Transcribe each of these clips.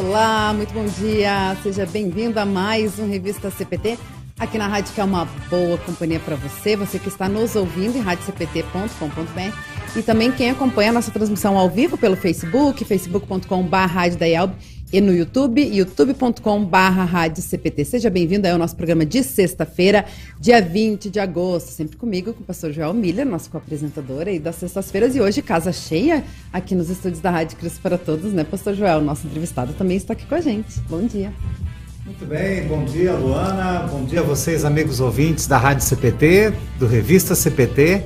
Olá, muito bom dia. Seja bem-vindo a mais um Revista CPT aqui na rádio que é uma boa companhia para você, você que está nos ouvindo em radiocpt.com.br e também quem acompanha a nossa transmissão ao vivo pelo Facebook, facebook.com.br e no YouTube, youtube.com.br. Seja bem-vindo ao nosso programa de sexta-feira, dia 20 de agosto, sempre comigo, com o pastor Joel Miller, nosso co-apresentador aí das sextas-feiras, e hoje casa cheia aqui nos estúdios da Rádio Cristo para Todos, né, pastor Joel? Nosso entrevistado também está aqui com a gente. Bom dia. Muito bem, bom dia Luana, bom dia a vocês amigos ouvintes da Rádio CPT, do Revista CPT.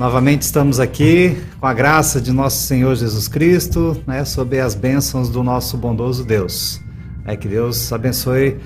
Novamente estamos aqui com a graça de nosso Senhor Jesus Cristo, né, sob as bênçãos do nosso bondoso Deus. É que Deus abençoe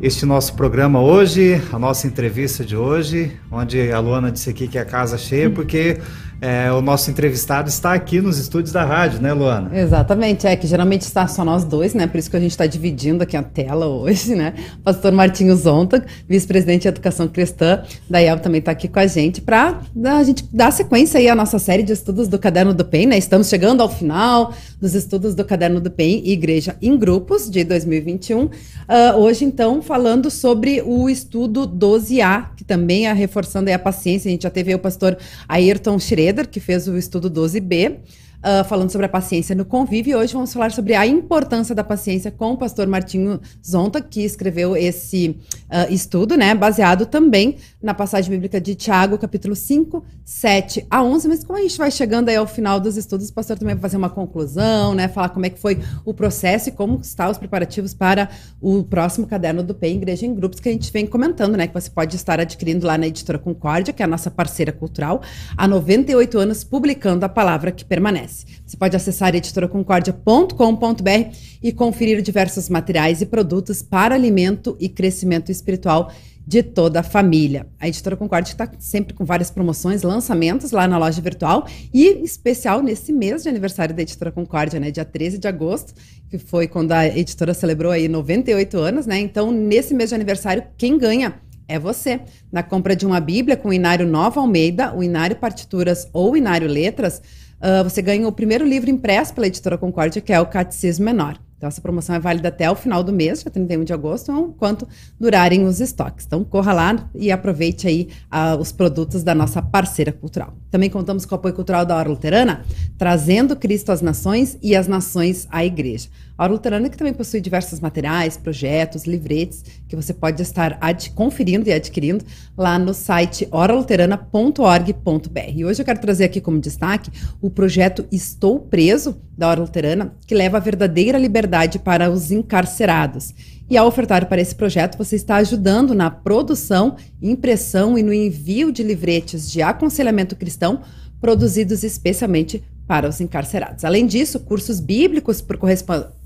este nosso programa hoje, a nossa entrevista de hoje, onde a Luana disse aqui que é a casa cheia, porque é, o nosso entrevistado está aqui nos estúdios da rádio, né, Luana? Exatamente, é que geralmente está só nós dois, né? Por isso que a gente está dividindo aqui a tela hoje, né? Pastor Martinho Zonta, vice-presidente de Educação Cristã, da IEL também está aqui com a gente para a gente dar sequência aí à nossa série de estudos do Caderno do PEN, né? Estamos chegando ao final dos estudos do Caderno do PEN Igreja em Grupos de 2021. Uh, ah, hoje, então, falando sobre o estudo 12A, que também é reforçando a paciência. A gente já teve o pastor Ayrton Schreier que fez o estudo 12B, uh, falando sobre a paciência no convívio. E hoje vamos falar sobre a importância da paciência com o pastor Martinho Zonta, que escreveu esse uh, estudo, né, baseado também na passagem bíblica de Tiago, capítulo 5, 7 a 11. Mas como a gente vai chegando aí ao final dos estudos, o pastor também vai fazer uma conclusão, né, falar como é que foi o processo e como estão os preparativos para o próximo caderno do PEI, Igreja em Grupos, que a gente vem comentando, né, que você pode estar adquirindo lá na editora Concórdia, que é a nossa parceira cultural, há 98 anos publicando a palavra que permanece. Você pode acessar editoraconcordia.com.br e conferir diversos materiais e produtos para alimento e crescimento espiritual de toda a família. A Editora Concórdia está sempre com várias promoções, lançamentos lá na loja virtual e especial nesse mês de aniversário da Editora Concórdia, né, dia 13 de agosto, que foi quando a editora celebrou aí 98 anos, né? Então, nesse mês de aniversário, quem ganha é você. Na compra de uma Bíblia com o Inário Nova Almeida, o Inário Partituras ou o Inário Letras, uh, você ganha o primeiro livro impresso pela editora Concórdia, que é o Catecismo Menor. Então, essa promoção é válida até o final do mês, dia 31 de agosto, enquanto durarem os estoques. Então, corra lá e aproveite aí uh, os produtos da nossa parceira cultural. Também contamos com o apoio cultural da Hora Luterana, trazendo Cristo às nações e as nações à igreja. A Hora Luterana que também possui diversos materiais, projetos, livretes, que você pode estar conferindo e adquirindo lá no site oraluterana.org.br. E hoje eu quero trazer aqui como destaque o projeto Estou Preso, da Hora Luterana, que leva a verdadeira liberdade para os encarcerados. E ao ofertar para esse projeto, você está ajudando na produção, impressão e no envio de livretes de aconselhamento cristão produzidos especialmente para os encarcerados. Além disso, cursos bíblicos por correspondência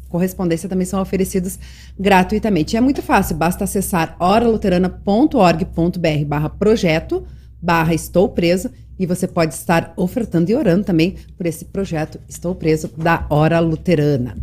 também são oferecidos gratuitamente. E é muito fácil, basta acessar oraluterana.org.br barra projeto, barra estou preso, e você pode estar ofertando e orando também por esse projeto Estou Preso da Hora Luterana.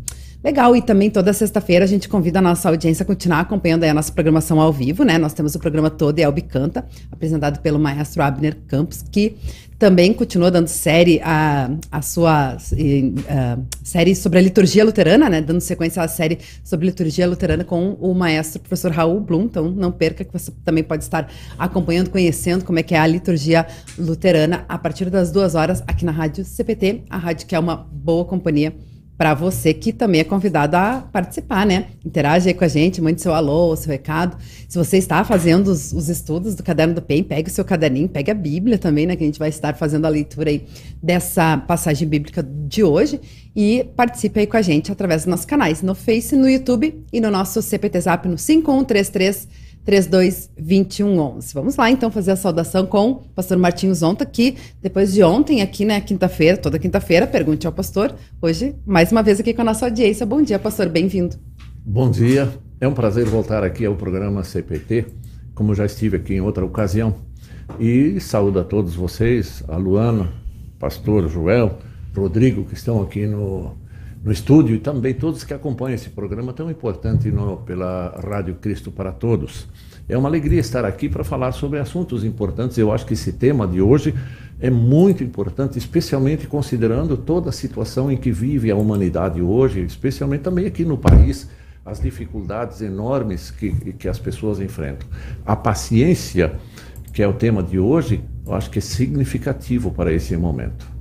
Legal, e também toda sexta-feira a gente convida a nossa audiência a continuar acompanhando a nossa programação ao vivo, né? Nós temos o programa Todo e Elbe Canta, apresentado pelo maestro Abner Campos, que também continua dando série a, a sua a série sobre a liturgia luterana, né? Dando sequência à série sobre liturgia luterana com o maestro professor Raul Blum. Então não perca que você também pode estar acompanhando, conhecendo como é que é a liturgia luterana a partir das duas horas aqui na Rádio CPT, a rádio que é uma boa companhia para você que também é convidado a participar, né? Interage aí com a gente, mande seu alô, seu recado. Se você está fazendo os, os, estudos do Caderno do PEN, pegue o seu caderninho, pegue a Bíblia também, né? Que a gente vai estar fazendo a leitura aí dessa passagem bíblica de hoje e participe aí com a gente através dos nossos canais, no Face, no YouTube e no nosso CPT Zap no 5133 322111. Vamos lá então fazer a saudação com o pastor Martinho Zonta, que depois de ontem aqui, né, quinta-feira, toda quinta-feira, pergunte ao pastor. Hoje, mais uma vez aqui com a nossa audiência. Bom dia, pastor, bem-vindo. Bom dia. É um prazer voltar aqui ao programa CPT, como já estive aqui em outra ocasião. E saúdo a todos vocês, a Luana, pastor Joel, Rodrigo, que estão aqui no, no estúdio e também todos que acompanham esse programa tão importante no, pela Rádio Cristo para Todos. É uma alegria estar aqui para falar sobre assuntos importantes. Eu acho que esse tema de hoje é muito importante, especialmente considerando toda a situação em que vive a humanidade hoje, especialmente também aqui no país, as dificuldades enormes que, que as pessoas enfrentam. A paciência, que é o tema de hoje, eu acho que é significativo para esse momento.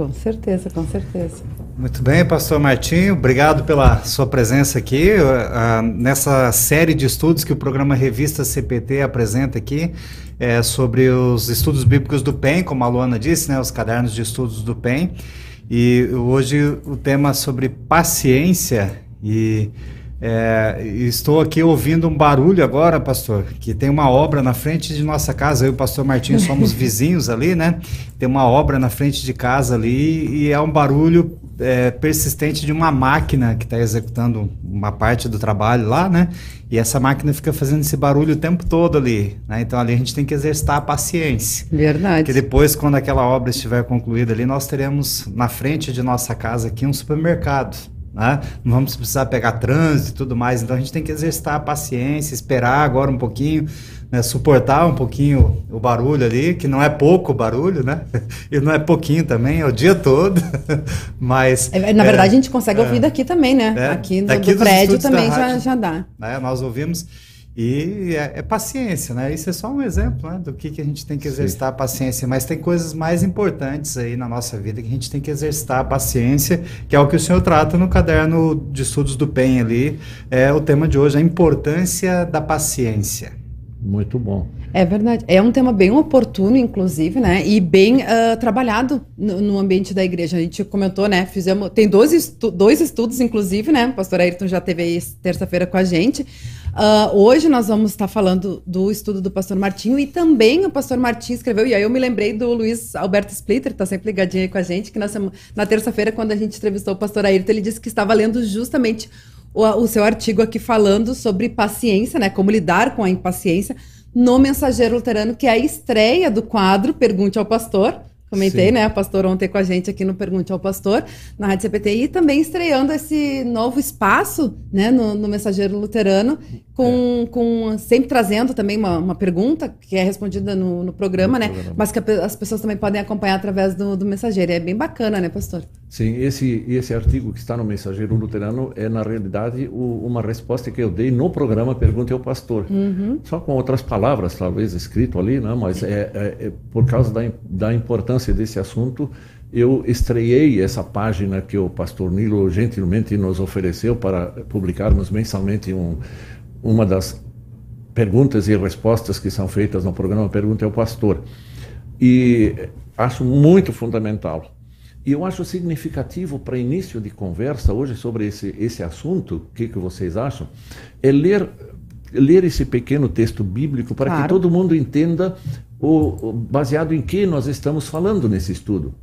Com certeza, com certeza. Muito bem, pastor Martinho, obrigado pela sua presença aqui uh, nessa série de estudos que o programa Revista CPT apresenta aqui é, sobre os estudos bíblicos do PEN, como a Luana disse, né, os cadernos de estudos do PEN. E hoje o tema sobre paciência e é, estou aqui ouvindo um barulho agora, pastor, que tem uma obra na frente de nossa casa. Eu e o pastor Martinho somos vizinhos ali, né? Tem uma obra na frente de casa ali e é um barulho é, persistente de uma máquina que está executando uma parte do trabalho lá, né? E essa máquina fica fazendo esse barulho o tempo todo ali, né? Então ali a gente tem que exercitar a paciência. Verdade. Porque depois, quando aquela obra estiver concluída ali, nós teremos na frente de nossa casa aqui um supermercado. Né? Não vamos precisar pegar trânsito e tudo mais, então a gente tem que exercitar a paciência, esperar agora um pouquinho, né? suportar um pouquinho o barulho ali, que não é pouco barulho, né? E não é pouquinho também, é o dia todo, mas... É, na verdade, é, a gente consegue ouvir é. daqui também, né? É, aqui no do prédio também já, já dá. Né? Nós ouvimos... E é, é, paciência, né? Isso é só um exemplo né, do que, que a gente tem que exercitar Sim. a paciência. Mas tem coisas mais importantes aí na nossa vida que a gente tem que exercitar a paciência, que é o que o senhor trata no caderno de estudos do PEN ali. É o tema de hoje, a importância da paciência. Muito bom. É verdade. É um tema bem oportuno, inclusive, né? E bem uh, trabalhado no, no, ambiente da igreja. A gente comentou, né? Fizemos. Tem dois, estu dois estudos, inclusive, né? O pastor Ayrton já teve terça-feira com a gente. Uh, hoje nós vamos estar falando do estudo do pastor Martinho e também o pastor Martinho escreveu, e aí eu me lembrei do Luiz Alberto Splitter, está sempre ligadinho aí com a gente, que na, na terça-feira, quando a gente entrevistou o pastor Ayrton, ele disse que estava lendo justamente o, o seu artigo aqui falando sobre paciência, né? Como lidar com a impaciência no Mensageiro Luterano, que é a estreia do quadro Pergunte ao Pastor. Comentei, Sim. né? A pastora ontem com a gente aqui no Pergunte ao Pastor, na Rádio CPT, e também estreando esse novo espaço, né, no, no Mensageiro Luterano, com, é. com sempre trazendo também uma, uma pergunta que é respondida no, no programa, no né? Programa. Mas que as pessoas também podem acompanhar através do, do mensageiro. É bem bacana, né, pastor? Sim, esse, esse artigo que está no Mensageiro Luterano é, na realidade, o, uma resposta que eu dei no programa Pergunte ao Pastor. Uhum. Só com outras palavras, talvez, escrito ali, né? mas é, é, é por causa da, da importância desse assunto eu estreiei essa página que o pastor Nilo gentilmente nos ofereceu para publicarmos mensalmente um, uma das perguntas e respostas que são feitas no programa Pergunta ao Pastor. E acho muito fundamental. E eu acho significativo para início de conversa hoje sobre esse, esse assunto, o que, que vocês acham, é ler, ler esse pequeno texto bíblico para claro. que todo mundo entenda o, o, baseado em que nós estamos falando nesse estudo.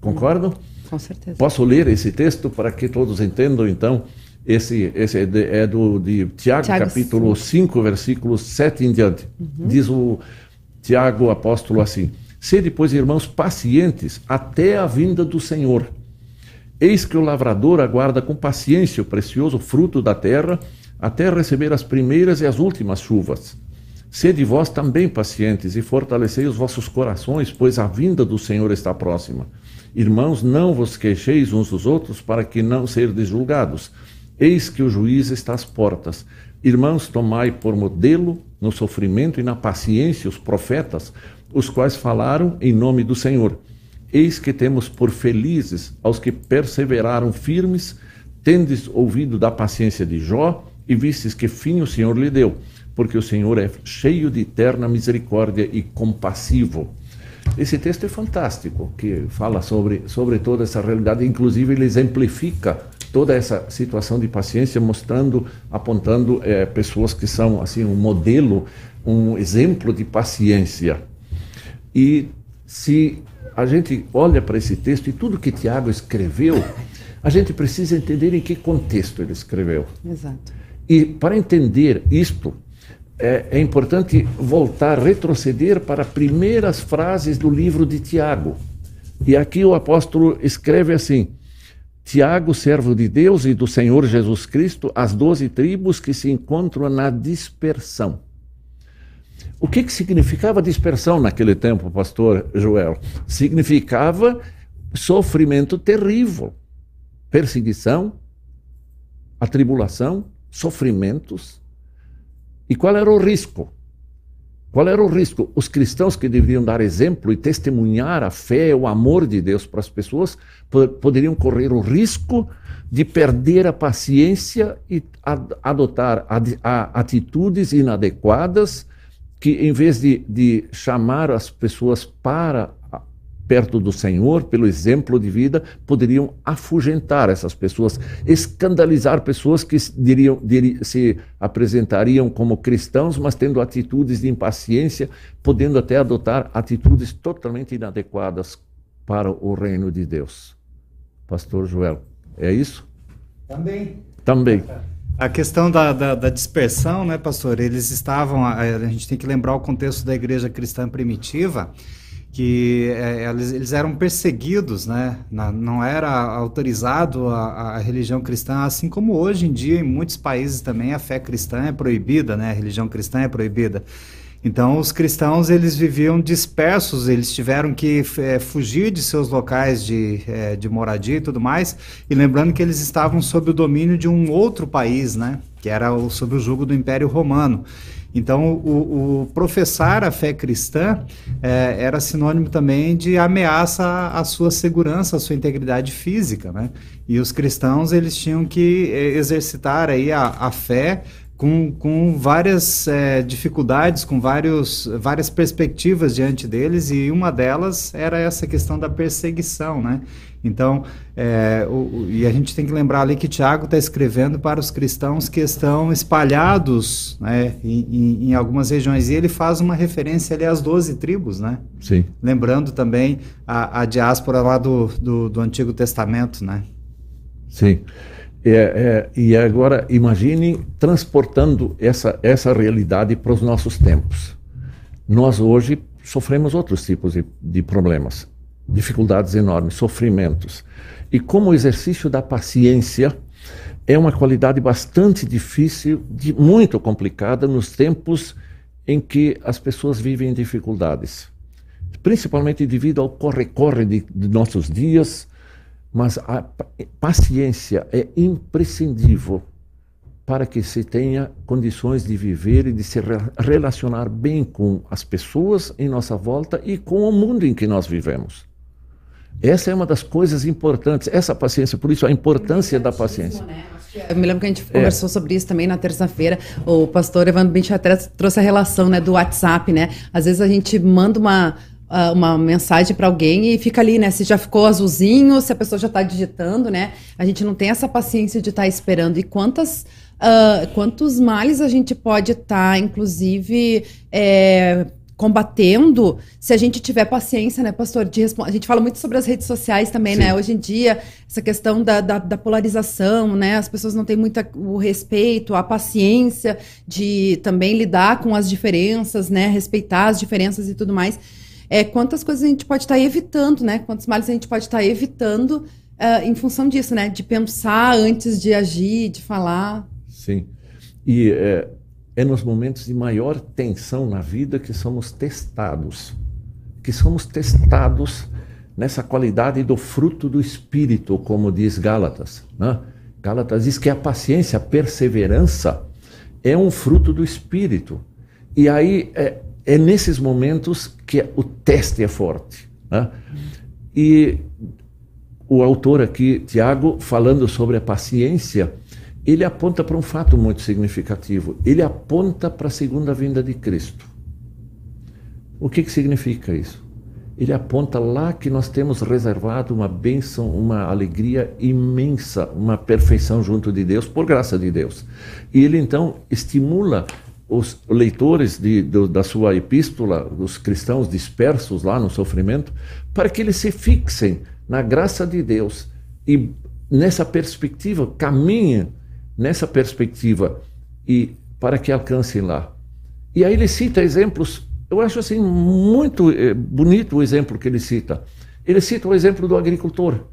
Concordam? Com certeza. Posso ler esse texto para que todos entendam, então, esse, esse é, de, é do de Tiago, Tiago capítulo 5, versículos 7 em diante. Uhum. Diz o Tiago, apóstolo, assim: Sede, pois, irmãos, pacientes até a vinda do Senhor. Eis que o lavrador aguarda com paciência o precioso fruto da terra, até receber as primeiras e as últimas chuvas. Sede vós também pacientes e fortalecei os vossos corações, pois a vinda do Senhor está próxima. Irmãos, não vos queixeis uns dos outros, para que não serdes julgados. Eis que o juiz está às portas. Irmãos, tomai por modelo no sofrimento e na paciência os profetas, os quais falaram em nome do Senhor. Eis que temos por felizes aos que perseveraram firmes, tendes ouvido da paciência de Jó e vistes que fim o Senhor lhe deu, porque o Senhor é cheio de eterna misericórdia e compassivo. Esse texto é fantástico, que fala sobre, sobre toda essa realidade, inclusive ele exemplifica toda essa situação de paciência, mostrando, apontando é, pessoas que são assim um modelo, um exemplo de paciência. E se a gente olha para esse texto e tudo que Tiago escreveu, a gente precisa entender em que contexto ele escreveu. Exato. E para entender isto, é, é importante voltar, retroceder para as primeiras frases do livro de Tiago. E aqui o apóstolo escreve assim: Tiago, servo de Deus e do Senhor Jesus Cristo, as doze tribos que se encontram na dispersão. O que, que significava dispersão naquele tempo, pastor Joel? Significava sofrimento terrível, perseguição, atribulação, sofrimentos. E qual era o risco? Qual era o risco? Os cristãos que deveriam dar exemplo e testemunhar a fé, o amor de Deus para as pessoas, poderiam correr o risco de perder a paciência e adotar atitudes inadequadas que, em vez de, de chamar as pessoas para perto do Senhor, pelo exemplo de vida, poderiam afugentar essas pessoas, escandalizar pessoas que diriam, diriam, se apresentariam como cristãos, mas tendo atitudes de impaciência, podendo até adotar atitudes totalmente inadequadas para o reino de Deus. Pastor Joel, é isso? Também. Também. A questão da, da, da, dispersão, né, pastor? Eles estavam. A, a gente tem que lembrar o contexto da igreja cristã primitiva que é, eles, eles, eram perseguidos, né? Na, não era autorizado a, a, religião cristã, assim como hoje em dia em muitos países também a fé cristã é proibida, né? A religião cristã é proibida. Então os cristãos eles viviam dispersos, eles tiveram que é, fugir de seus locais de, é, de moradia e tudo mais. E lembrando que eles estavam sob o domínio de um outro país, né? Que era o, sob o jugo do Império Romano. Então, o, o professar a fé cristã é, era sinônimo também de ameaça à sua segurança, à sua integridade física, né? E os cristãos, eles tinham que exercitar aí a, a fé com, com várias é, dificuldades, com vários, várias perspectivas diante deles, e uma delas era essa questão da perseguição, né? Então, é, o, e a gente tem que lembrar ali que Tiago está escrevendo para os cristãos que estão espalhados né, em, em, algumas regiões. E ele faz uma referência ali às 12 tribos, né? Sim. Lembrando também a, a diáspora lá do, do, do, Antigo Testamento, né? Sim. É, é, e agora, imagine transportando essa, essa realidade para os nossos tempos. Nós hoje sofremos outros tipos de, de problemas dificuldades enormes, sofrimentos. E como o exercício da paciência é uma qualidade bastante difícil, de, muito complicada nos tempos em que as pessoas vivem dificuldades. Principalmente devido ao corre-corre de, de nossos dias, mas a paciência é imprescindível para que se tenha condições de viver e de se relacionar bem com as pessoas em nossa volta e com o mundo em que nós vivemos. Essa é uma das coisas importantes, essa paciência, por isso a importância da paciência. Né? Eu me lembro que a gente é. conversou sobre isso também na terça-feira. O pastor Evandro Binchatré trouxe a relação né, do WhatsApp, né? Às vezes a gente manda uma, ah, uma mensagem para alguém e fica ali, né? Se já ficou azulzinho, se a pessoa já está digitando, né? A gente não tem essa paciência de estar tá esperando. E quantas. Uh, quantos males a gente pode estar, tá, inclusive, é, combatendo se a gente tiver paciência, né, pastor? De A gente fala muito sobre as redes sociais também, né? Sim. né? Hoje em dia, essa questão da, da, da, polarização, né? As pessoas não têm muito o respeito, a paciência de também lidar com as diferenças, né? Respeitar as diferenças e tudo mais. É, quantas coisas a gente pode estar tá evitando, né? Quantos males a gente pode estar tá evitando uh, em função disso, né? De pensar antes de agir, de falar. Sim. E é, é nos momentos de maior tensão na vida que somos testados, que somos testados nessa qualidade do fruto do Espírito, como diz Gálatas. Né? Gálatas diz que a paciência, a perseverança é um fruto do Espírito. E aí é, é nesses momentos que o teste é forte. Né? E o autor aqui, Tiago, falando sobre a paciência, ele aponta para um fato muito significativo. Ele aponta para a segunda vinda de Cristo. O que, que significa isso? Ele aponta lá que nós temos reservado uma bênção, uma alegria imensa, uma perfeição junto de Deus, por graça de Deus. E ele então estimula os leitores de, da sua epístola, os cristãos dispersos lá no sofrimento, para que eles se fixem na graça de Deus e nessa perspectiva caminhem nessa perspectiva e para que alcancem lá. E aí ele cita exemplos, eu acho assim muito eh, bonito o exemplo que ele cita. Ele cita o exemplo do agricultor.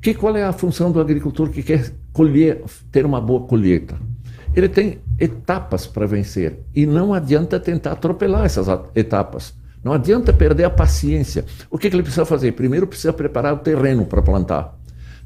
Que qual é a função do agricultor que quer colher, ter uma boa colheita? Ele tem etapas para vencer e não adianta tentar atropelar essas etapas. Não adianta perder a paciência. O que, que ele precisa fazer? Primeiro precisa preparar o terreno para plantar.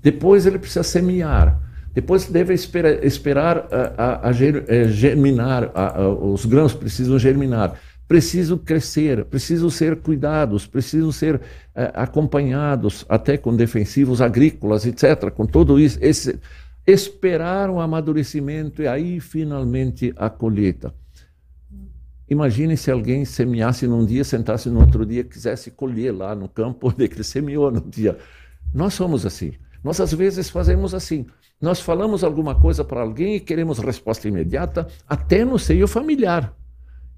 Depois ele precisa semear. Depois deve esperar, esperar a, a, a eh, germinar, a, os grãos precisam germinar, precisam crescer, precisam ser cuidados, precisam ser eh, acompanhados, até com defensivos agrícolas, etc. Com tudo isso, esse, esperar o amadurecimento e aí finalmente a colheita. Imagine se alguém semeasse num dia, sentasse no outro dia, quisesse colher lá no campo onde ele semeou no dia. Nós somos assim. Nós às vezes fazemos assim. Nós falamos alguma coisa para alguém e queremos resposta imediata, até no seio familiar.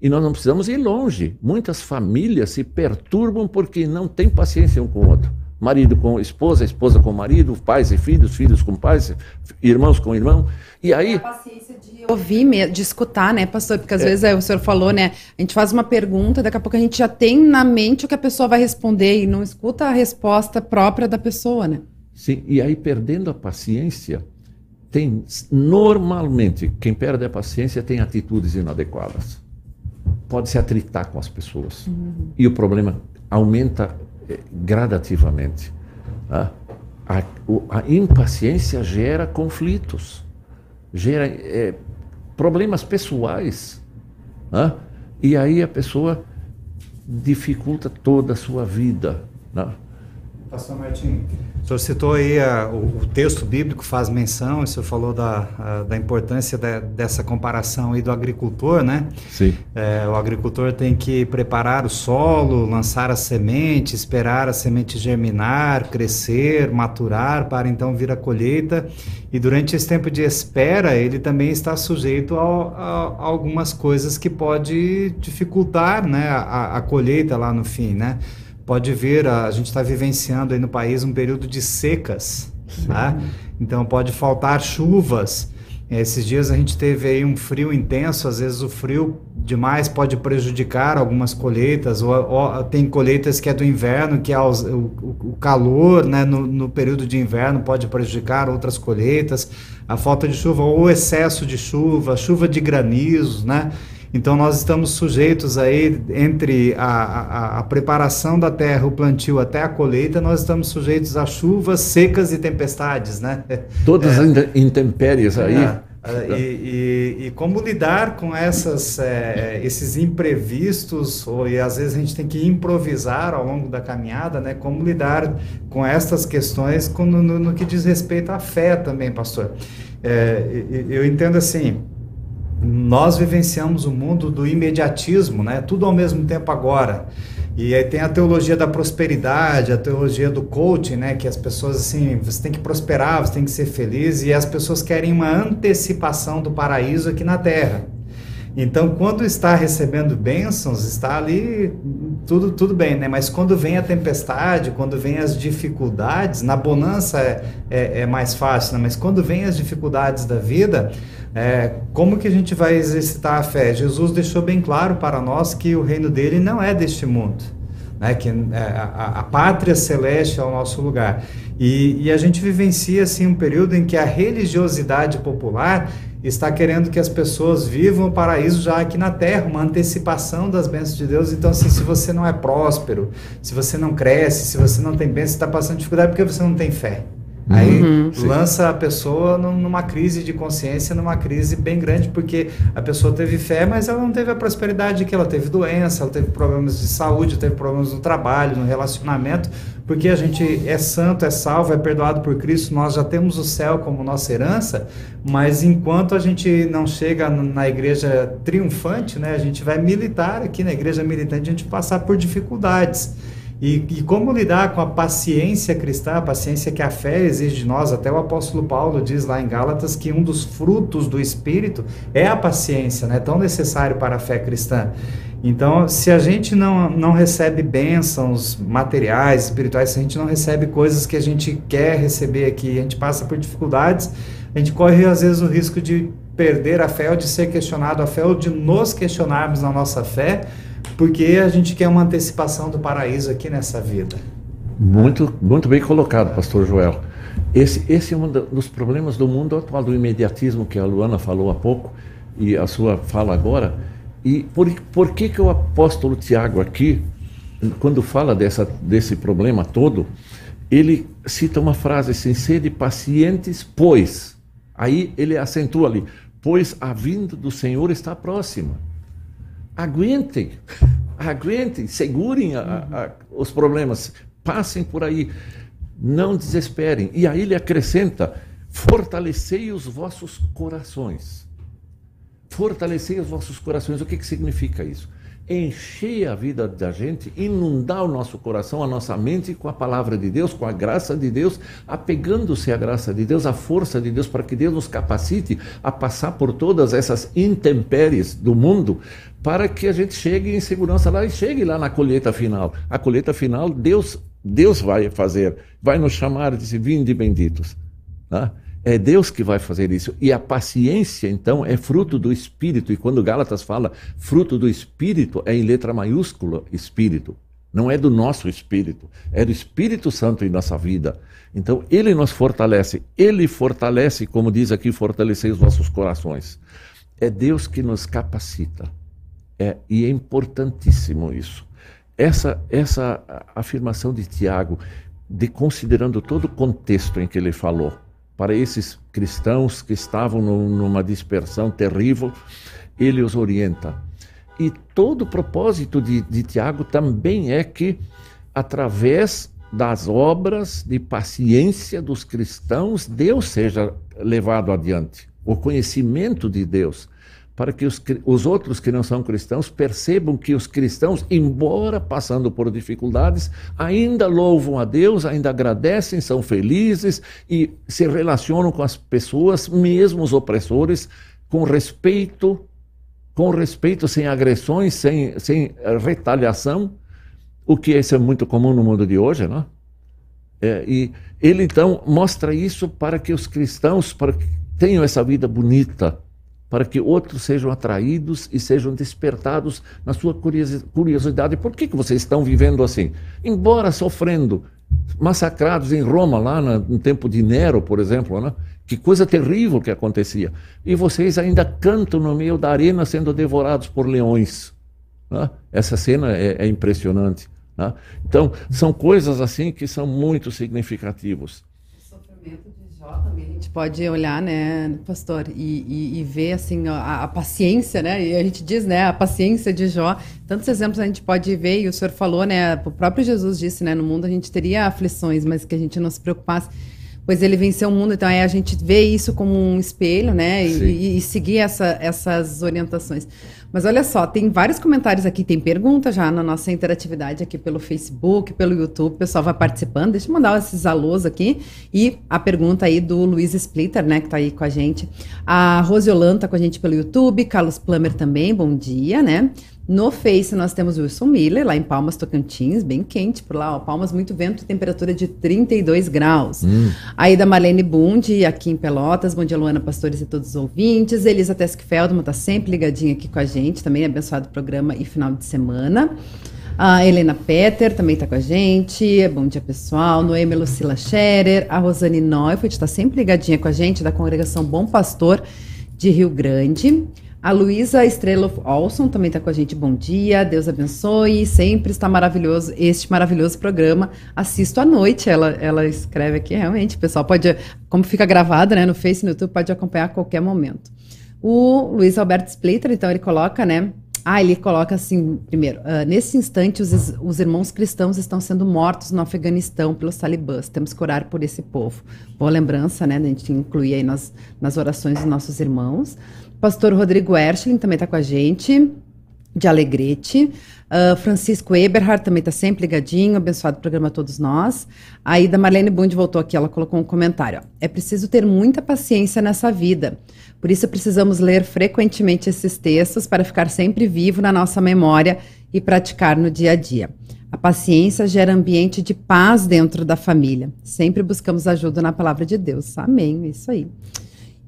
E nós não precisamos ir longe. Muitas famílias se perturbam porque não têm paciência um com o outro. Marido com esposa, esposa com marido, pais e filhos, filhos com pais, irmãos com irmão. E aí. A paciência de ouvir, de escutar, né, pastor? Porque às é. vezes é, o senhor falou, né? A gente faz uma pergunta, daqui a pouco a gente já tem na mente o que a pessoa vai responder e não escuta a resposta própria da pessoa, né? Sim, e aí perdendo a paciência, tem normalmente quem perde a paciência tem atitudes inadequadas. Pode se atritar com as pessoas. Uhum. E o problema aumenta gradativamente. Tá? A, a, impaciência gera conflitos, gera é, problemas pessoais. Tá? E aí a pessoa dificulta toda a sua vida. Tá? Pastor Martim, o senhor citou aí a, o, o, texto bíblico faz menção, o senhor falou da, a, da importância da, dessa comparação aí do agricultor, né? Sim. É, o agricultor tem que preparar o solo, lançar a semente, esperar a semente germinar, crescer, maturar, para então vir a colheita. E durante esse tempo de espera, ele também está sujeito a, a algumas coisas que pode dificultar né, a, a colheita lá no fim, né? Pode vir, a, a gente está vivenciando aí no país um período de secas, né? então pode faltar chuvas. Esses dias a gente teve aí um frio intenso, às vezes o frio demais pode prejudicar algumas colheitas, ou, ou tem colheitas que é do inverno, que é o, o, o calor né, no, no, período de inverno pode prejudicar outras colheitas, a falta de chuva ou o excesso de chuva, chuva de granizo, né? Então nós estamos sujeitos aí, entre a, a, a, preparação da terra, o plantio até a colheita, nós estamos sujeitos a chuvas, secas e tempestades, né? Todas as é, intempéries aí. É, é, e, e, e, como lidar com essas, é, esses imprevistos, ou, e às vezes a gente tem que improvisar ao longo da caminhada, né? Como lidar com essas questões com, no, no, que diz respeito à fé também, pastor. É, eu entendo assim, nós vivenciamos o mundo do imediatismo, né? Tudo ao mesmo tempo agora. E aí tem a teologia da prosperidade, a teologia do coaching, né? Que as pessoas assim, você tem que prosperar, você tem que ser feliz, e as pessoas querem uma antecipação do paraíso aqui na Terra. Então, quando está recebendo bênçãos, está ali tudo, tudo bem, né? Mas quando vem a tempestade, quando vem as dificuldades, na bonança é, é, é mais fácil, né? Mas quando vem as dificuldades da vida, é, como que a gente vai exercitar a fé? Jesus deixou bem claro para nós que o reino dele não é deste mundo, né? que é, a, a, pátria celeste é o nosso lugar. E, e a gente vivencia assim um período em que a religiosidade popular está querendo que as pessoas vivam o paraíso já aqui na terra, uma antecipação das bênçãos de Deus. Então, assim, se você não é próspero, se você não cresce, se você não tem bênção, está passando dificuldade porque você não tem fé. Aí uhum, lança a pessoa numa crise de consciência, numa crise bem grande, porque a pessoa teve fé, mas ela não teve a prosperidade que ela teve doença, ela teve problemas de saúde, teve problemas no trabalho, no relacionamento, porque a gente é santo, é salvo, é perdoado por Cristo, nós já temos o céu como nossa herança, mas enquanto a gente não chega na igreja triunfante, né, a gente vai militar aqui na igreja militante, a gente passar por dificuldades. E, e, como lidar com a paciência cristã, a paciência que a fé exige de nós? Até o apóstolo Paulo diz lá em Gálatas que um dos frutos do Espírito é a paciência, né? tão necessário para a fé cristã. Então, se a gente não, não recebe bênçãos materiais, espirituais, se a gente não recebe coisas que a gente quer receber aqui, a gente passa por dificuldades, a gente corre às vezes o risco de perder a fé ou de ser questionado a fé ou de nos questionarmos na nossa fé porque a gente quer uma antecipação do paraíso aqui nessa vida. Muito, muito bem colocado, Pastor Joel. Esse, esse é um dos problemas do mundo atual, do imediatismo que a Luana falou há pouco. e a sua fala agora. E por, por que, que o apóstolo Tiago aqui, quando fala dessa, desse problema todo, ele cita uma frase assim: sede pacientes, pois. Aí ele acentua ali: pois a vinda do Senhor está próxima. Aguentem, aguentem, segurem a, a, os problemas, passem por aí, não desesperem. E aí ele acrescenta: fortalecei os vossos corações. Fortalecei os vossos corações. O que, que significa isso? Encher a vida da gente, inundar o nosso coração, a nossa mente com a palavra de Deus, com a graça de Deus, apegando-se à graça de Deus, à força de Deus, para que Deus nos capacite a passar por todas essas intempéries do mundo, para que a gente chegue em segurança lá e chegue lá na colheita final. A colheita final, Deus, Deus vai fazer, vai nos chamar de vinde benditos. Né? É Deus que vai fazer isso. E a paciência, então, é fruto do Espírito. E quando Gálatas fala fruto do Espírito, é em letra maiúscula Espírito. Não é do nosso Espírito, é do Espírito Santo em nossa vida. Então, ele nos fortalece. Ele fortalece, como diz aqui, fortalecer os vossos corações. É Deus que nos capacita. É, e é importantíssimo isso. Essa, essa afirmação de Tiago, de considerando todo o contexto em que ele falou, para esses cristãos que estavam numa dispersão terrível, ele os orienta. E todo o propósito de, de Tiago também é que, através das obras de paciência dos cristãos, Deus seja levado adiante. O conhecimento de Deus para que os, os outros que não são cristãos percebam que os cristãos, embora passando por dificuldades, ainda louvam a Deus, ainda agradecem, são felizes e se relacionam com as pessoas, mesmo os opressores, com respeito, com respeito, sem agressões, sem, sem retaliação, o que isso é muito comum no mundo de hoje, não? É, e ele então mostra isso para que os cristãos para que tenham essa vida bonita para que outros sejam atraídos e sejam despertados na sua curiosidade. Por que, que vocês estão vivendo assim? Embora sofrendo, massacrados em Roma, lá no tempo de Nero, por exemplo, né? que coisa terrível que acontecia. E vocês ainda cantam no meio da arena sendo devorados por leões. Né? Essa cena é, é impressionante. Né? Então, são coisas assim que são muito significativas. O sofrimento também a gente pode olhar, né, pastor, e, e, e ver assim a, a, paciência, né? E a gente diz, né, a paciência de Jó. Tantos exemplos a gente pode ver e o senhor falou, né? O próprio Jesus disse, né, no mundo a gente teria aflições, mas que a gente não se preocupasse pois ele venceu o mundo. Então aí a gente vê isso como um espelho, né? E, e, seguir essa, essas orientações. Mas olha só, tem vários comentários aqui, tem pergunta já na nossa interatividade aqui pelo Facebook, pelo YouTube, o pessoal vai participando. Deixa eu mandar esses alôs aqui. E a pergunta aí do Luiz Splitter, né, que tá aí com a gente. A Rose Holanda tá com a gente pelo YouTube, Carlos Plummer também, bom dia, né? No Face nós temos Wilson Miller, lá em Palmas, Tocantins, bem quente por lá, ó, Palmas, muito vento, temperatura de 32 graus. Hum. Aí da Marlene Bund, aqui em Pelotas, bom dia Luana Pastores e todos os ouvintes. Elisa Teskfeldman está sempre ligadinha aqui com a gente, também abençoado programa e final de semana. A Helena Petter também está com a gente. Bom dia, pessoal. Noemi Lucila Scherer. A Rosane Neufeld está sempre ligadinha com a gente, da congregação Bom Pastor de Rio Grande. A Luísa Estrela Olson também está com a gente. Bom dia, Deus abençoe. Sempre está maravilhoso este maravilhoso programa. Assisto à noite, ela, ela escreve aqui, realmente. O pessoal pode, como fica gravado né, no Face no YouTube, pode acompanhar a qualquer momento. O Luiz Alberto Splitter, então, ele coloca, né? Ah, ele coloca assim, primeiro, uh, nesse instante os, os, irmãos cristãos estão sendo mortos no Afeganistão pelos talibãs. Temos que orar por esse povo. Boa lembrança, né? A gente incluir aí nas, nas orações dos nossos irmãos. Pastor Rodrigo Erschling também está com a gente, de Alegrete. Uh, Francisco Eberhard também está sempre ligadinho, abençoado programa a todos nós. Aí da Marlene Bund voltou aqui, ela colocou um comentário. Ó, é preciso ter muita paciência nessa vida. Por isso precisamos ler frequentemente esses textos para ficar sempre vivo na nossa memória e praticar no dia a dia. A paciência gera ambiente de paz dentro da família. Sempre buscamos ajuda na palavra de Deus. Amém. Isso aí.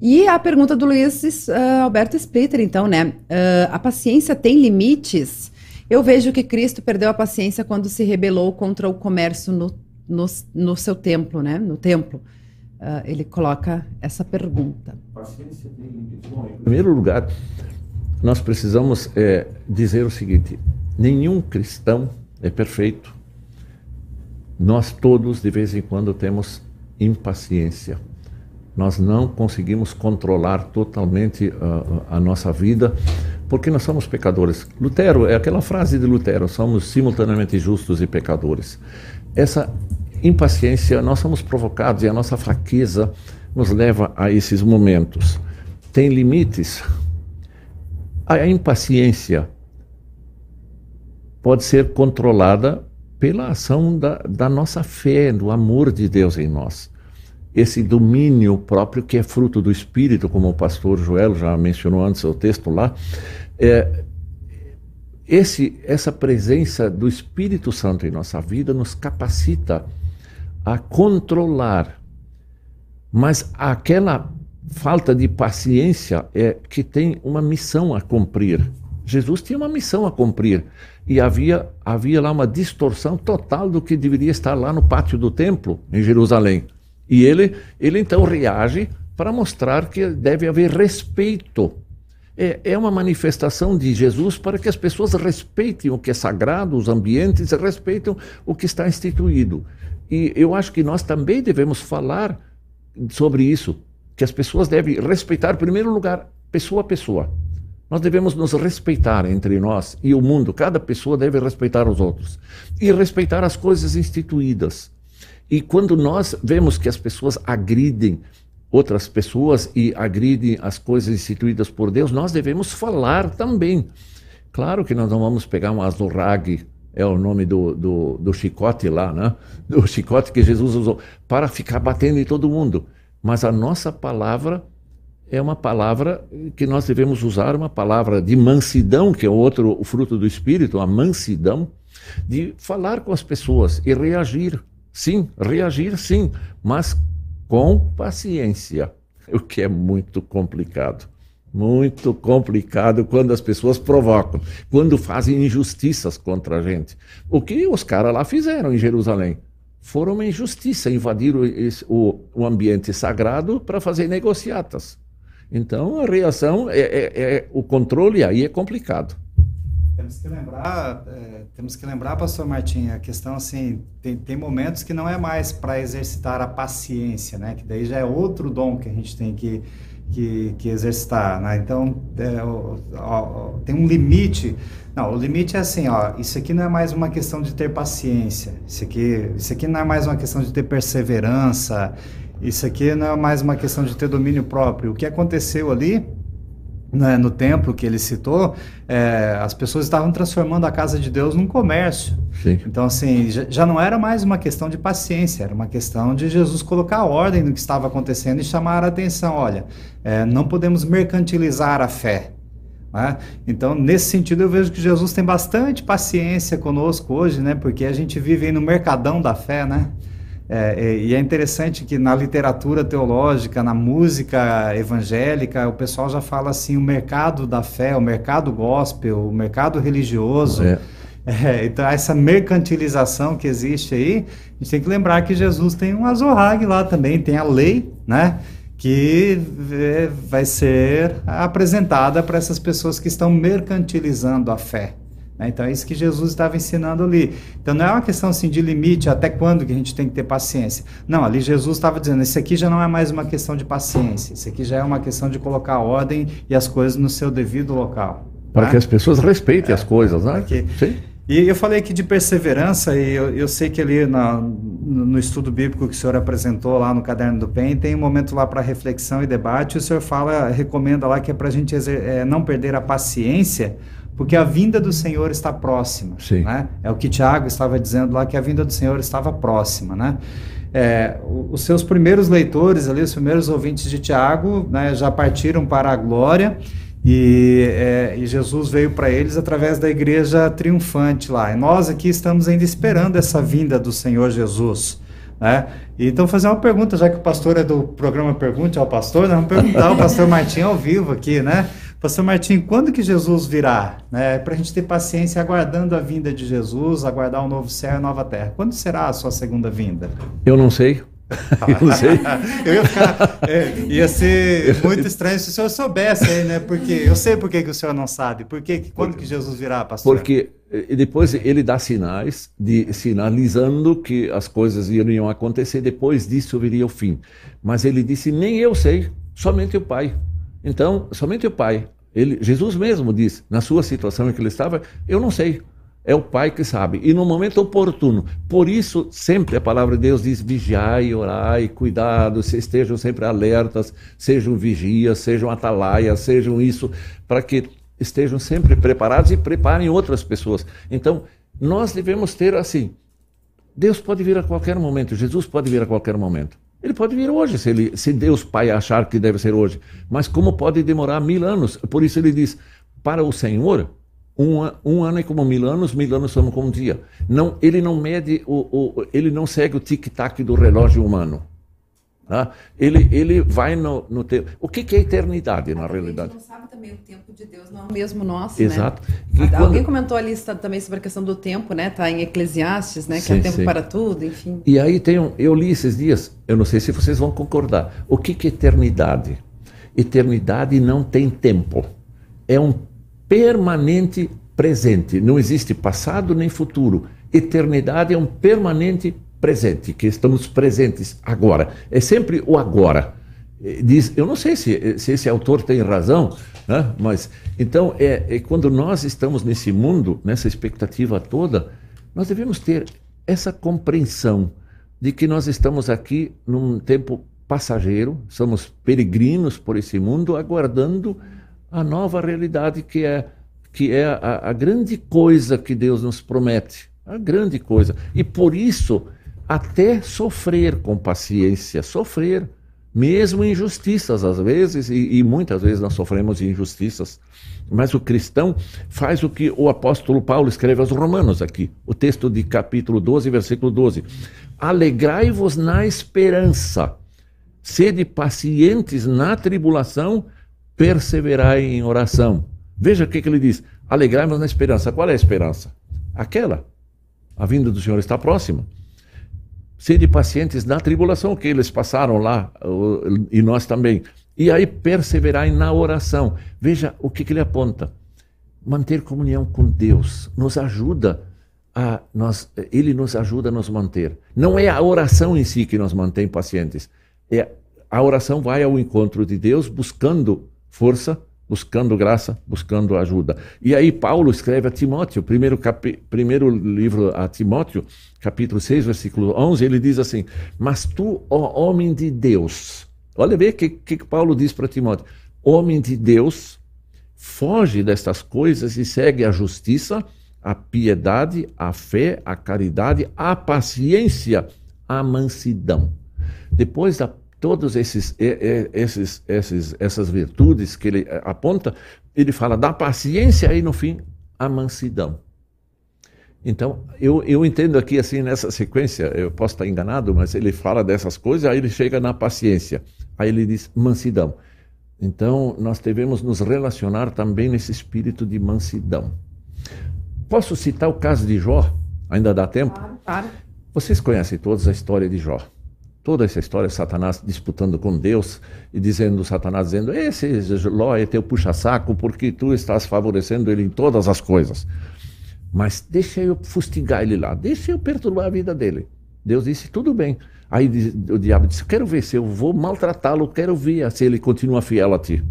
E a pergunta do Luiz uh, Alberto Splitter, então, né? Uh, a paciência tem limites? Eu vejo que Cristo perdeu a paciência quando se rebelou contra o comércio no, no, no seu templo, né? No templo. uh, ele coloca essa pergunta. Paciência tem limites. Bom, em primeiro lugar, nós precisamos é, dizer o seguinte: nenhum cristão é perfeito. Nós todos, de vez em quando, temos impaciência. Nós não conseguimos controlar totalmente a, a nossa vida porque nós somos pecadores. Lutero, é aquela frase de Lutero: somos simultaneamente justos e pecadores. Essa impaciência, nós somos provocados e a nossa fraqueza nos leva a esses momentos. Tem limites. A impaciência pode ser controlada pela ação da, da nossa fé, do amor de Deus em nós. Esse domínio próprio que é fruto do Espírito, como o pastor Joel já mencionou antes o texto lá, é, esse, essa presença do Espírito Santo em nossa vida nos capacita a controlar, mas aquela falta de paciência é que tem uma missão a cumprir. Jesus tinha uma missão a cumprir e havia, havia lá uma distorção total do que deveria estar lá no pátio do templo em Jerusalém. E ele, ele então reage para mostrar que deve haver respeito. É, é uma manifestação de Jesus para que as pessoas respeitem o que é sagrado, os ambientes, respeitem o que está instituído. E eu acho que nós também devemos falar sobre isso, que as pessoas devem respeitar, em primeiro lugar, pessoa a pessoa. Nós devemos nos respeitar entre nós e o mundo. Cada pessoa deve respeitar os outros e respeitar as coisas instituídas. E quando nós vemos que as pessoas agridem outras pessoas e agridem as coisas instituídas por Deus, nós devemos falar também. Claro que nós não vamos pegar um azorrague, é o nome do, do, do chicote lá, né? Do chicote que Jesus usou, para ficar batendo em todo mundo. Mas a nossa palavra é uma palavra que nós devemos usar, uma palavra de mansidão, que é outro o fruto do Espírito, a mansidão, de falar com as pessoas e reagir. Sim, reagir sim, mas com paciência, o que é muito complicado. Muito complicado quando as pessoas provocam, quando fazem injustiças contra a gente. O que os caras lá fizeram em Jerusalém? Foram uma injustiça, invadiram o, o ambiente sagrado para fazer negociatas. Então a reação é, é, é, o controle aí é complicado. Temos que lembrar, é, temos que lembrar, Pastor Martim, a questão assim tem, tem momentos que não é mais para exercitar a paciência, né? Que daí já é outro dom que a gente tem que que, que exercitar, né? Então é, ó, ó, tem um limite. Não, o limite é assim, ó. Isso aqui não é mais uma questão de ter paciência. Isso aqui, isso aqui não é mais uma questão de ter perseverança. Isso aqui não é mais uma questão de ter domínio próprio. O que aconteceu ali né, no templo que ele citou, é, as pessoas estavam transformando a casa de Deus num comércio. Sim. Então, assim, já, já, não era mais uma questão de paciência, era uma questão de Jesus colocar ordem no que estava acontecendo e chamar a atenção. Olha, é, não podemos mercantilizar a fé. Né? Então, nesse sentido, eu vejo que Jesus tem bastante paciência conosco hoje, né? porque a gente vive no mercadão da fé, né? É, é, e é interessante que na literatura teológica, na música evangélica, o pessoal já fala assim: o mercado da fé, o mercado gospel, o mercado religioso. É. É, então, essa mercantilização que existe aí, a gente tem que lembrar que Jesus tem um azorrague lá também, tem a lei, né? Que é, vai ser apresentada para essas pessoas que estão mercantilizando a fé. Né? Então é isso que Jesus estava ensinando ali. Então não é uma questão assim de limite, até quando que a gente tem que ter paciência. Não, ali Jesus estava dizendo, isso aqui já não é mais uma questão de paciência, isso aqui já é uma questão de colocar ordem e as coisas no seu devido local. Para tá? que as pessoas respeitem é, as coisas, né? Porque... Sim. E eu falei aqui de perseverança, e eu, eu sei que ali na, no estudo bíblico que o senhor apresentou lá no Caderno do PEN, tem um momento lá para reflexão e debate, e o senhor fala, recomenda lá que é para a gente é, não perder a paciência, porque a vinda do Senhor está próxima. Né? É o que Tiago estava dizendo lá, que a vinda do Senhor estava próxima. Né? É, os seus primeiros leitores, ali, os primeiros ouvintes de Tiago, né, já partiram para a glória. E, é, e, Jesus veio para eles através da igreja triunfante lá. E nós aqui estamos ainda esperando essa vinda do Senhor Jesus. Né? Então, fazer uma pergunta, já que o pastor é do programa Pergunte ao Pastor, nós vamos perguntar ao pastor Martim ao vivo aqui, né? Pastor Martim, quando que Jesus virá? Né? Para a gente ter paciência aguardando a vinda de Jesus, aguardar um novo céu e nova terra. Quando será a sua segunda vinda? Eu não sei. Eu não sei. eu ia, ficar, é, ia ser muito estranho se o senhor soubesse aí, né? Porque eu sei por que, que o senhor não sabe. Por que, quando que Jesus virá, pastor? Porque depois ele dá sinais, de, sinalizando que as coisas iriam acontecer, depois disso viria o fim. Mas ele disse: Nem eu sei, somente o Pai. Então, somente o Pai. Ele, Jesus mesmo diz, na sua situação em que ele estava: Eu não sei. É o Pai que sabe. E no momento oportuno. Por isso, sempre a palavra de Deus diz: vigiai, orai, cuidado, estejam sempre alertas, sejam vigias, sejam atalaias, sejam isso, para que estejam sempre preparados e preparem outras pessoas. Então, nós devemos ter assim: Deus pode vir a qualquer momento, Jesus pode vir a qualquer momento. Ele pode vir hoje, se, ele, se Deus Pai achar que deve ser hoje. Mas como pode demorar mil anos? Por isso ele diz: para o Senhor, um, um, ano é como mil anos, mil anos são como um dia. Não, ele não mede, o, o ele não segue o tic-tac do relógio humano. Tá? Ele, ele vai no, no tempo. O que, que é eternidade, na realidade? A gente não sabe também o tempo de Deus, não é o mesmo nosso, né? Exato. né? E Alguém quando... comentou ali também sobre a questão do tempo, né? Está em Eclesiastes, né? Que sim, é tempo sim. para tudo, enfim. E aí tem um, eu li esses dias, eu não sei se vocês vão concordar. O que, que é eternidade? Eternidade não tem tempo. É um permanente presente. Não existe passado nem futuro. Eternidade é um permanente presente, que estamos presentes agora. É sempre o agora. Diz, eu não sei se, se esse autor tem razão, né? mas então é, é quando nós estamos nesse mundo, nessa expectativa toda, nós devemos ter essa compreensão de que nós estamos aqui num tempo passageiro, somos peregrinos por esse mundo, aguardando a nova realidade que é, que é a, a grande coisa que Deus nos promete. A grande coisa. E por isso, até sofrer com paciência, sofrer, mesmo injustiças às vezes, e, e, muitas vezes nós sofremos injustiças. Mas o cristão faz o que o apóstolo Paulo escreve aos Romanos aqui, o texto de capítulo 12, versículo 12: Alegrai-vos na esperança, sede pacientes na tribulação perseverai em oração. Veja o que, que ele diz: alegrai-vos na esperança. Qual é a esperança? Aquela. A vinda do Senhor está próxima. Sede pacientes na tribulação que eles passaram lá, e nós também. E aí perseverai na oração. Veja o que, que ele aponta. Manter comunhão com Deus nos ajuda a nós, ele nos ajuda a nos manter. Não é a oração em si que nos mantém pacientes. É a oração vai ao encontro de Deus buscando força, buscando graça, buscando ajuda. E aí Paulo escreve a Timóteo, primeiro, capi, primeiro livro a Timóteo, capítulo 6, versículo 11, ele diz assim, mas tu, ó homem de Deus, olha bem o que, que Paulo diz para Timóteo, homem de Deus, foge destas coisas e segue a justiça, a piedade, a fé, a caridade, a paciência, a mansidão. Depois da todos esses, esses, esses, essas virtudes que ele eh, aponta, ele fala da paciência e no fim a mansidão. Então, eu, eu entendo aqui assim nessa sequência, eu posso estar enganado, mas ele fala dessas coisas, aí ele chega na paciência, aí ele diz mansidão. Então, nós devemos nos relacionar também nesse espírito de mansidão. Posso citar o caso de Jó? Ainda dá tempo? Claro, claro. Vocês conhecem todos a história de Jó toda essa história, Satanás disputando com Deus e dizendo, Satanás dizendo, esse Ló é teu puxa-saco porque tu estás favorecendo ele em todas as coisas. Mas deixa eu fustigar ele lá, deixa eu perturbar a vida dele. Deus disse, tudo bem. Aí o diabo disse, quero ver se eu vou maltratá-lo, quero ver se ele continua fiel a ti.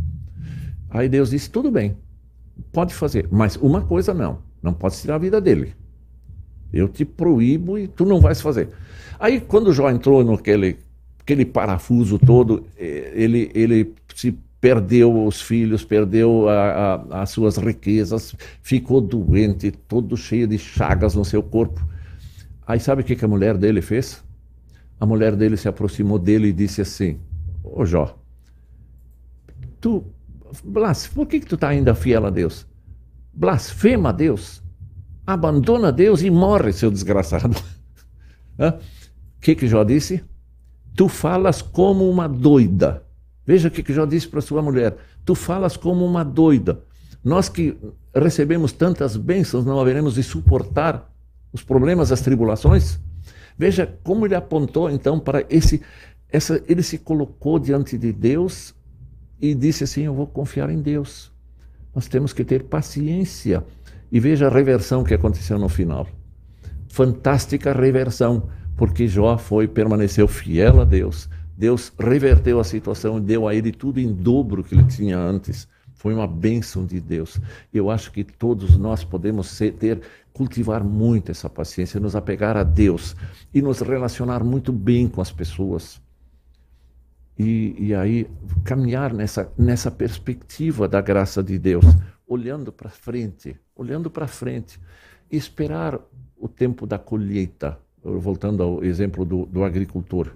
Aí Deus disse, tudo bem, pode fazer, mas uma coisa não, não pode tirar a vida dele. Eu te proíbo e tu não vais fazer. Aí, quando Jó entrou naquele aquele parafuso todo, eh, ele, ele se perdeu os filhos, perdeu a, a, as suas riquezas, ficou doente, todo cheio de chagas no seu corpo. Aí sabe o que, que a mulher dele fez? A mulher dele se aproximou dele e disse assim: Ô Jó, tu, Blas, por que, que tu está ainda fiel a Deus? Blasfema a Deus, abandona Deus e morre, seu desgraçado. O que, que Jó disse? Tu falas como uma doida. Veja o que, que Jó disse para sua mulher. Tu falas como uma doida. Nós que recebemos tantas bênçãos, não haveremos de suportar os problemas, as tribulações? Veja como ele apontou então para esse, essa, ele se colocou diante de Deus e disse assim: Eu vou confiar em Deus. Nós temos que ter paciência. E veja a reversão que aconteceu no final. Fantástica reversão, porque Jó foi permaneceu fiel a Deus. Deus reverteu a situação e deu a ele tudo em dobro que ele tinha antes. Foi uma bênção de Deus. Eu acho que todos nós podemos ser, ter, cultivar muito essa paciência, nos apegar a Deus e nos relacionar muito bem com as pessoas. E, e aí caminhar nessa, nessa perspectiva da graça de Deus, olhando para frente, olhando para frente, e esperar o tempo da colheita. Voltando ao exemplo do, do agricultor.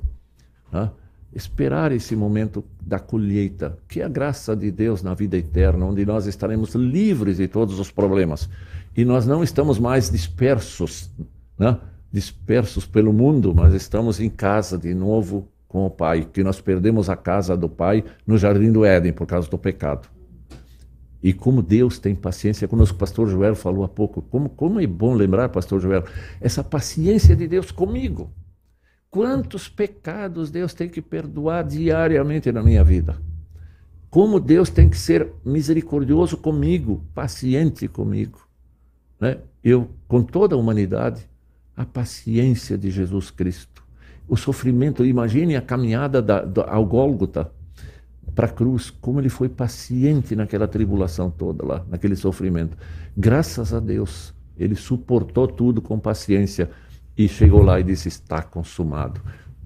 Né? esperar esse momento da colheita, que é a graça de Deus na vida eterna, onde nós estaremos livres de todos os problemas e nós não estamos mais dispersos, né? dispersos pelo mundo, mas estamos em casa de novo com o Pai, que nós perdemos a casa do Pai no jardim do Éden por causa do pecado. E como Deus tem paciência conosco, o pastor Joel falou há pouco, como, como é bom lembrar, pastor Joel, essa paciência de Deus comigo. Quantos pecados Deus tem que perdoar diariamente na minha vida? Como Deus tem que ser misericordioso comigo, paciente comigo. Né? Eu, com toda a humanidade, a paciência de Jesus Cristo. O sofrimento, imagine a caminhada da, da, ao Gólgota para a cruz, como ele foi paciente naquela tribulação toda lá, naquele sofrimento. Graças a Deus, ele suportou tudo com paciência e chegou lá e disse: Está consumado.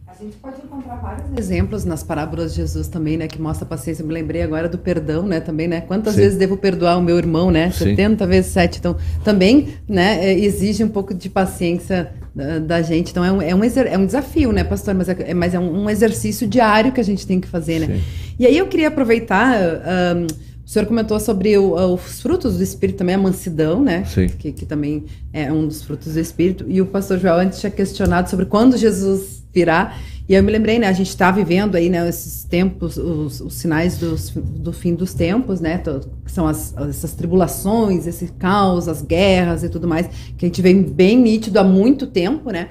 A gente pode encontrar vários exemplos nas parábolas de Jesus também, né, que mostra paciência. Eu me lembrei agora do perdão, né, também, né? Quantas Sim. vezes devo perdoar o meu irmão, né? Sim. 70 vezes 7. Então, também, né, é, exige um pouco de paciência da, da gente. Então, é um, é, um é um desafio, né, pastor? Mas é, é, mas é um, um, exercício diário que a gente tem que fazer, né? Sim. E aí eu queria aproveitar. Um, o senhor comentou sobre o, os frutos do Espírito também, a mansidão, né? Sim. Que, que, também é um dos frutos do Espírito. E o pastor Joel antes tinha questionado sobre quando Jesus virá. E eu me lembrei, né? A gente está vivendo aí, né? Esses tempos, os, os sinais dos, do fim dos tempos, né? Que são as, essas tribulações, esse caos, as guerras e tudo mais, que a gente vem bem nítido há muito tempo, né?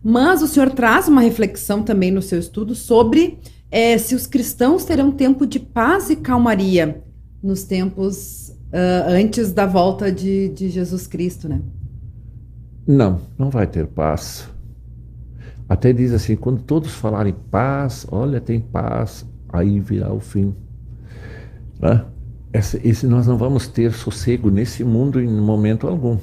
Mas o senhor traz uma reflexão também no seu estudo sobre é, se os cristãos terão tempo de paz e calmaria nos tempos uh, antes da volta de, de Jesus Cristo, né? Não, não vai ter paz. Até diz assim: quando todos falarem paz, olha, tem paz, aí virá o fim. Né? Esse, esse, nós não vamos ter sossego nesse mundo em momento algum.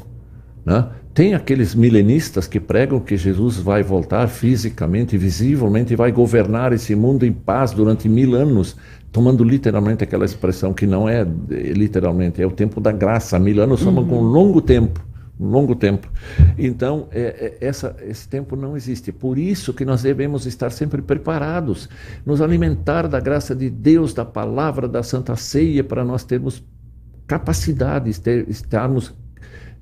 Né? Tem aqueles milenistas que pregam que Jesus vai voltar fisicamente, visivelmente, e vai governar esse mundo em paz durante mil anos tomando literalmente aquela expressão que não é literalmente, é o tempo da graça. Mil anos somos uhum. um longo tempo, um longo tempo. Então, é, é, essa, esse tempo não existe. Por isso que nós devemos estar sempre preparados, nos alimentar da graça de Deus, da palavra, da Santa Ceia, para nós termos capacidade, ter, estarmos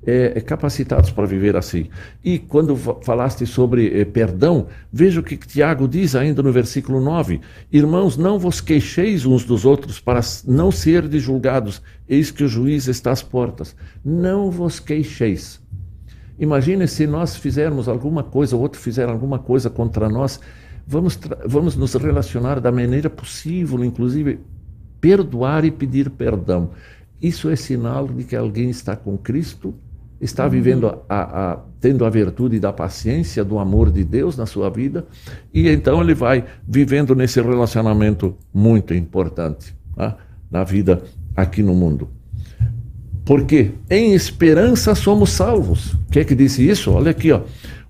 é, é, capacitados para viver assim. E quando falaste sobre é, perdão, veja o que Tiago diz ainda no versículo 9: Irmãos, não vos queixeis uns dos outros para não serdes julgados, eis que o juiz está às portas. Não vos queixeis. Imagine se nós fizermos alguma coisa, o outro fizer alguma coisa contra nós, vamos, vamos nos relacionar da maneira possível, inclusive perdoar e pedir perdão. Isso é sinal de que alguém está com Cristo está uhum. vivendo, a, a, tendo a virtude da paciência, do amor de Deus na sua vida, e então ele vai vivendo nesse relacionamento muito importante tá? na vida aqui no mundo. Porque em esperança somos salvos. Quem é que disse isso? Olha aqui, ó.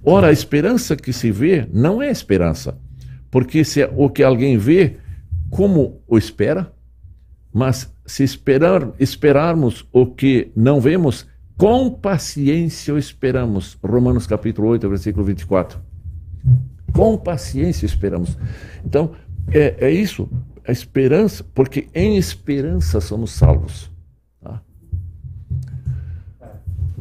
Ora, a esperança que se vê não é esperança, porque se é o que alguém vê, como o espera? Mas se esperar, esperarmos o que não vemos, com paciência o esperamos. Romanos capítulo 8, versículo 24. Com paciência esperamos. Então, é, é isso, a esperança, porque em esperança somos salvos. Tá?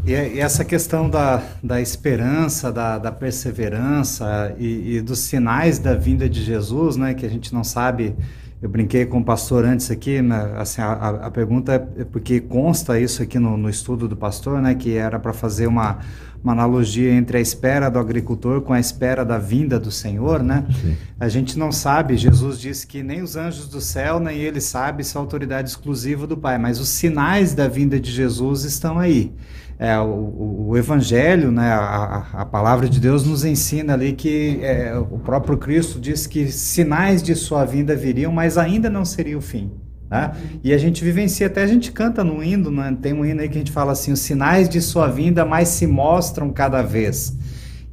E, e, essa questão da, da esperança, da, da perseverança e, e, dos sinais da vinda de Jesus, né, que a gente não sabe Eu brinquei com o pastor antes aqui, né, assim, a, a, pergunta é porque consta isso aqui no, no estudo do pastor, né, que era para fazer uma, uma analogia entre a espera do agricultor com a espera da vinda do Senhor, né? Sim. A gente não sabe, Jesus disse que nem os anjos do céu, nem ele sabe se é autoridade exclusiva do Pai, mas os sinais da vinda de Jesus estão aí é, o, o, Evangelho, né, a, a, palavra de Deus nos ensina ali que é, o próprio Cristo disse que sinais de sua vinda viriam, mas ainda não seria o fim. Né? E a gente vivencia, até a gente canta no hino, né? tem um hino aí que a gente fala assim: os sinais de sua vinda mais se mostram cada vez.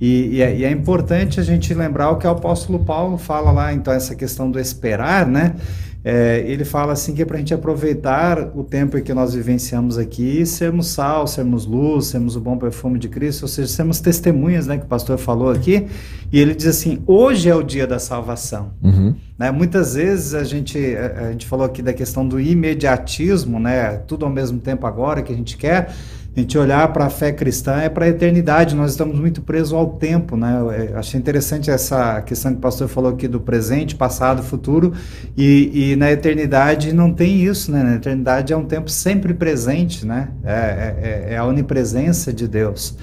E, e, é, e, é, importante a gente lembrar o que o apóstolo Paulo fala lá, então, essa questão do esperar, né? É, ele fala assim que é para a gente aproveitar o tempo em que nós vivenciamos aqui e sermos sal, sermos luz, sermos o bom perfume de Cristo, ou seja, sermos testemunhas, né, que o pastor falou aqui. E ele diz assim: hoje é o dia da salvação. Uhum. Né, muitas vezes a gente, a, a gente falou aqui da questão do imediatismo, né, tudo ao mesmo tempo agora que a gente quer a gente olhar para a fé cristã é para a eternidade, nós estamos muito presos ao tempo, né? Eu achei interessante essa questão que o pastor falou aqui do presente, passado, futuro, e, e na eternidade não tem isso, né? Na eternidade é um tempo sempre presente, né? É, é, é, é a onipresença de Deus.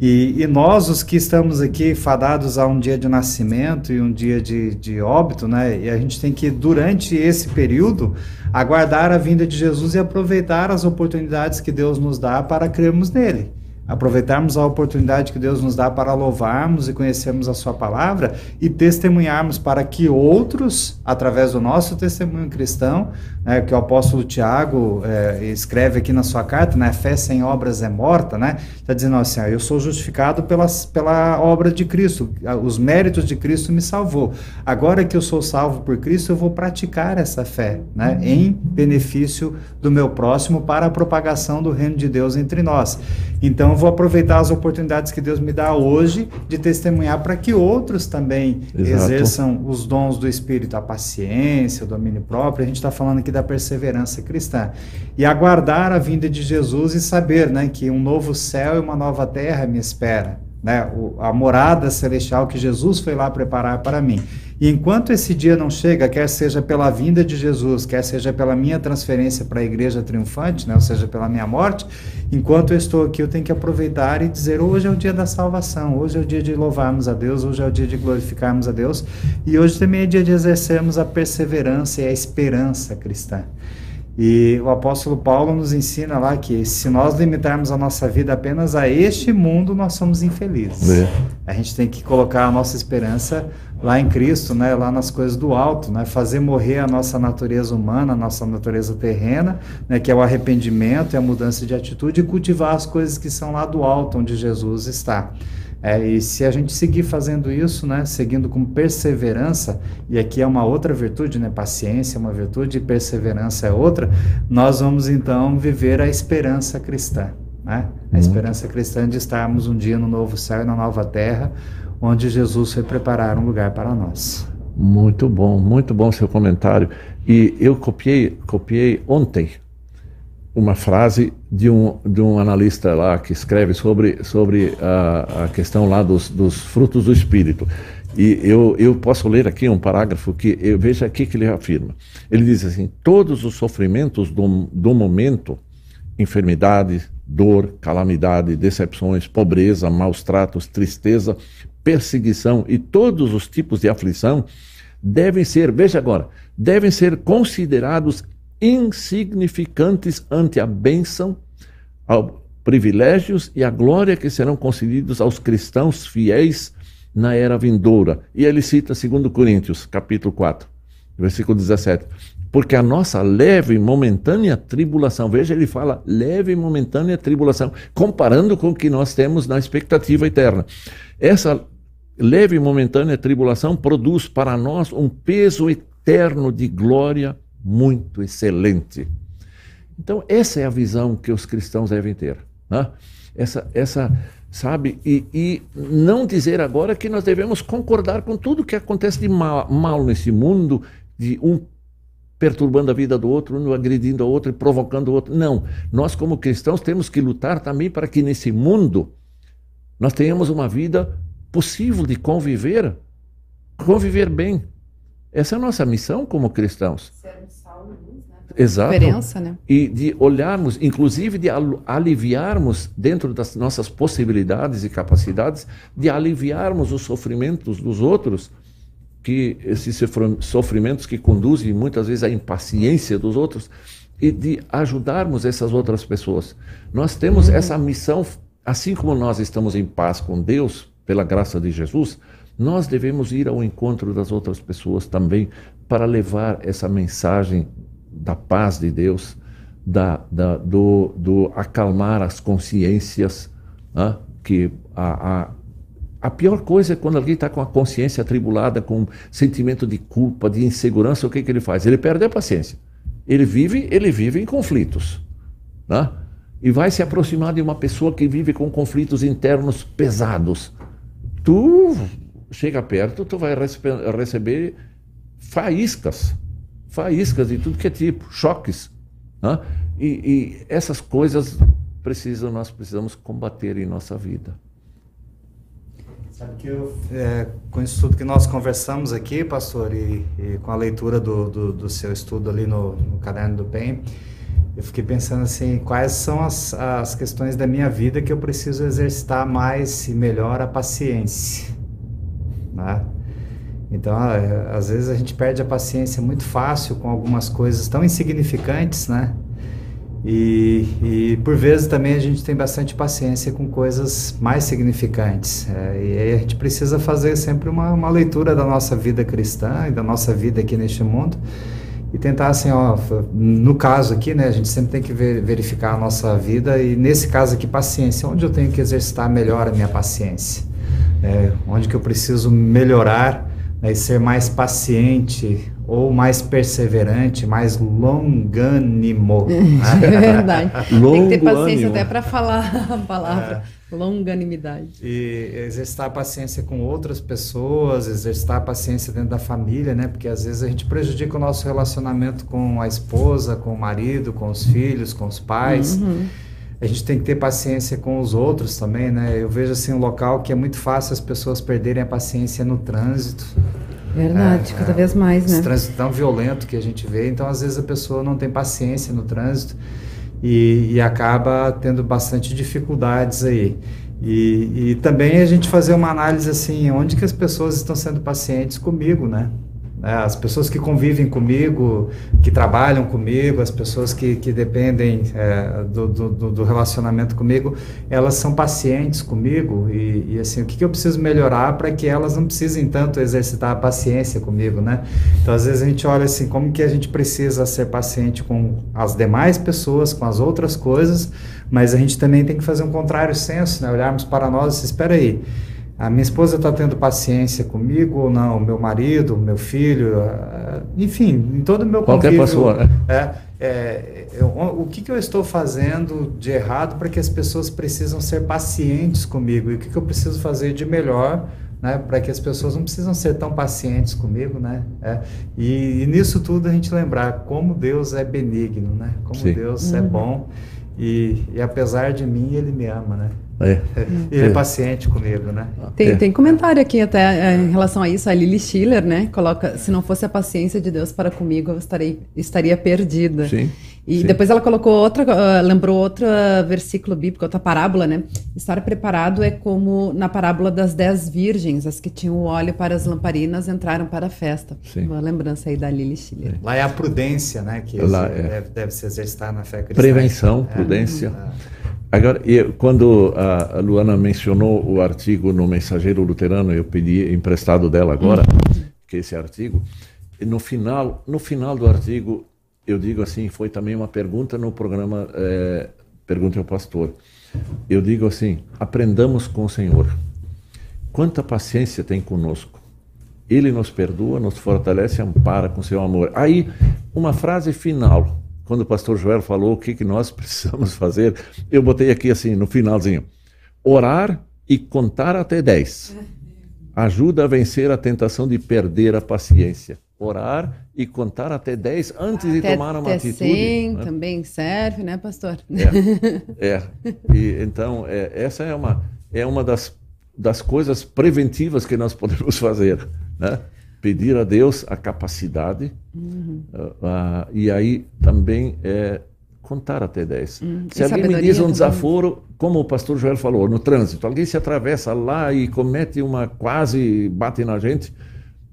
E, e, nós, os que estamos aqui fadados a um dia de nascimento e um dia de, de óbito, né? E a gente tem que, durante esse período, aguardar a vinda de Jesus e aproveitar as oportunidades que Deus nos dá para crermos nele aproveitarmos a oportunidade que Deus nos dá para louvarmos e conhecermos a Sua palavra e testemunharmos para que outros, através do nosso testemunho cristão, né, que o apóstolo Tiago é, escreve aqui na sua carta, né, fé sem obras é morta, né, está dizendo assim, eu sou justificado pelas, pela obra de Cristo, os méritos de Cristo me salvou. Agora que eu sou salvo por Cristo, eu vou praticar essa fé, né, em benefício do meu próximo para a propagação do reino de Deus entre nós. Então, vou aproveitar as oportunidades que Deus me dá hoje de testemunhar para que outros também Exato. exerçam os dons do Espírito, a paciência, o domínio próprio. A gente está falando aqui da perseverança cristã. E aguardar a vinda de Jesus e saber né, que um novo céu e uma nova terra me espera. Né, a morada celestial que Jesus foi lá preparar para mim. E enquanto esse dia não chega, quer seja pela vinda de Jesus, quer seja pela minha transferência para a igreja triunfante, né, ou seja, pela minha morte, enquanto eu estou aqui, eu tenho que aproveitar e dizer: hoje é o dia da salvação, hoje é o dia de louvarmos a Deus, hoje é o dia de glorificarmos a Deus, e hoje também é dia de exercermos a perseverança e a esperança cristã. E o apóstolo Paulo nos ensina lá que se nós limitarmos a nossa vida apenas a este mundo, nós somos infelizes. É. A gente tem que colocar a nossa esperança lá em Cristo, né, lá nas coisas do alto, né, fazer morrer a nossa natureza humana, a nossa natureza terrena, né, que é o arrependimento e a mudança de atitude, e cultivar as coisas que são lá do alto, onde Jesus está. É, e se a gente seguir fazendo isso, né, seguindo com perseverança, e aqui é uma outra virtude, né, paciência é uma virtude e perseverança é outra, nós vamos então viver a esperança cristã. Né? A uhum. esperança cristã de estarmos um dia no novo céu e na nova terra, onde Jesus foi preparar um lugar para nós. Muito bom, muito bom seu comentário. E eu copiei, copiei ontem uma frase de um, de um analista lá que escreve sobre, sobre a, a questão lá dos, dos frutos do Espírito. E eu, eu posso ler aqui um parágrafo que eu veja aqui que ele afirma. Ele diz assim: todos os sofrimentos do, do momento, enfermidade, dor, calamidade, decepções, pobreza, maus tratos, tristeza, perseguição e todos os tipos de aflição devem ser, veja agora, devem ser considerados insignificantes ante a bênção, aos privilégios e a glória que serão concedidos aos cristãos fiéis na era vindoura. E ele cita 2 Coríntios, capítulo 4, versículo 17. Porque a nossa leve e momentânea tribulação, veja, ele fala leve e momentânea tribulação, comparando com o que nós temos na expectativa eterna. Essa leve e momentânea tribulação produz para nós um peso eterno de glória muito excelente. Então, essa é a visão que os cristãos devem ter. Né? Essa, essa, sabe? E, e, não dizer agora que nós devemos concordar com tudo que acontece de mal, mal nesse mundo, de um perturbando a vida do outro, um agredindo o outro e provocando o outro. Não. Nós, como cristãos, temos que lutar também para que nesse mundo nós tenhamos uma vida possível de conviver, conviver bem Essa é a nossa missão como cristãos. Sermos sal e luz, né? Exato. Diferença, né? E de olharmos, inclusive de al- aliviarmos, dentro das nossas possibilidades e capacidades, de aliviarmos os sofrimentos dos outros, que esses sofr- sofrimentos que conduzem muitas vezes à impaciência dos outros, e de ajudarmos essas outras pessoas. Nós temos essa missão, assim como nós estamos em paz com Deus, pela graça de Jesus, nós devemos ir ao encontro das outras pessoas também para levar essa mensagem da paz de Deus, da, da- do, do acalmar as consciências, né? que a, a, a pior coisa é quando alguém está com a consciência atribulada, com sentimento de culpa, de insegurança, o que, que ele faz? Ele perde a paciência. Ele vive, ele vive em conflitos. Né? E vai se aproximar de uma pessoa que vive com conflitos internos pesados. Tu chega perto, tu vai receber, faíscas, faíscas de tudo que é tipo, choques. Né? E, e essas coisas precisam, nós precisamos combater em nossa vida. Sabe que eu, é, com isso tudo que nós conversamos aqui, pastor, e, e com a leitura do, do, do seu estudo ali no, no caderno do PEN, eu fiquei pensando assim, quais são as, as questões da minha vida que eu preciso exercitar mais e melhor a paciência, né? Então, é, às vezes a gente perde a paciência muito fácil com algumas coisas tão insignificantes, né? E, e por vezes também a gente tem bastante paciência com coisas mais significantes. É, e aí a gente precisa fazer sempre uma, uma leitura da nossa vida cristã e da nossa vida aqui neste mundo e tentar assim, ó, no caso aqui, né, a gente sempre tem que ver- verificar a nossa vida e nesse caso aqui, paciência, onde eu tenho que exercitar melhor a minha paciência, É, onde que eu preciso melhorar né, e ser mais paciente ou mais perseverante, mais longânimo. É verdade. Tem que ter paciência ânimo. até para falar a palavra. Longanimidade. E exercitar a paciência com outras pessoas, exercitar a paciência dentro da família, né? Porque às vezes a gente prejudica o nosso relacionamento com a esposa, com o marido, com os filhos, com os pais. Uhum. A gente tem que ter paciência com os outros também, né? Eu vejo assim um local que é muito fácil as pessoas perderem a paciência no trânsito. Verdade, É, cada é. vez mais, Esse né? trânsito tão violento que a gente vê, então às vezes a pessoa não tem paciência no trânsito e, e acaba tendo bastante dificuldades aí. E, e também a gente fazer uma análise assim, onde que as pessoas estão sendo pacientes comigo, né? É, As pessoas que convivem comigo, que trabalham comigo, as pessoas que, que dependem é, do, do, do- relacionamento comigo, elas são pacientes comigo e, e, assim, o que, que eu preciso melhorar para que elas não precisem tanto exercitar a paciência comigo, né? Então, às vezes a gente olha assim, como que a gente precisa ser paciente com as demais pessoas, com as outras coisas, mas a gente também tem que fazer um contrário senso, né? Olharmos para nós e espera aí, a minha esposa está tendo paciência comigo ou não? O meu marido, o meu filho, ah, enfim, em todo o meu Qualquer convívio. pessoa, né? É, é, eu- o que, que eu estou fazendo de errado para que as pessoas precisam ser pacientes comigo? E o que, que eu preciso fazer de melhor né, para que as pessoas não precisam ser tão pacientes comigo? Né? É, e, e nisso tudo a gente lembrar como Deus é benigno, né? como Sim. Deus é bom. E, e apesar de mim, Ele me ama, né? É. Ele é É. paciente comigo, né? Tem, É. tem comentário aqui até é, em relação a isso, a Lily Schiller, né? Coloca, se não fosse a paciência de Deus para comigo, eu estarei, estaria perdida. Sim. E sim. depois ela colocou outra, ah, lembrou outro versículo bíblico, outra parábola, né? Estar preparado é como na parábola das dez virgens, as que tinham o óleo para as lamparinas entraram para a festa. Sim. Uma lembrança aí da Lily Schiller. Lá é a prudência, né? Que Lá é. deve, deve se exercitar na fé cristã. Prevenção, É. prudência. É. Agora, quando a Luana mencionou o artigo no Mensageiro Luterano, eu pedi emprestado dela agora, que é esse artigo, no final, no final do artigo, eu digo assim, foi também uma pergunta no programa eh, Pergunta ao Pastor. Eu digo assim, aprendamos com o Senhor. Quanta paciência tem conosco. Ele nos perdoa, nos fortalece e ampara com seu amor. Aí, uma frase final. Quando o pastor Joel falou o que, que nós precisamos fazer, eu botei aqui assim, no finalzinho: orar e contar até 10. Ajuda a vencer a tentação de perder a paciência. Orar e contar até 10 antes de Até- tomar uma até atitude. 100 né? também serve, né, pastor? É, é. E, então, é, essa é uma, é uma das, das coisas preventivas que nós podemos fazer. Né? Pedir a Deus a capacidade uhum. uh, e aí também é contar até 10. Uhum. Se e alguém me diz um desaforo, como o pastor Joel falou, no trânsito, alguém se atravessa lá e comete uma quase bate na gente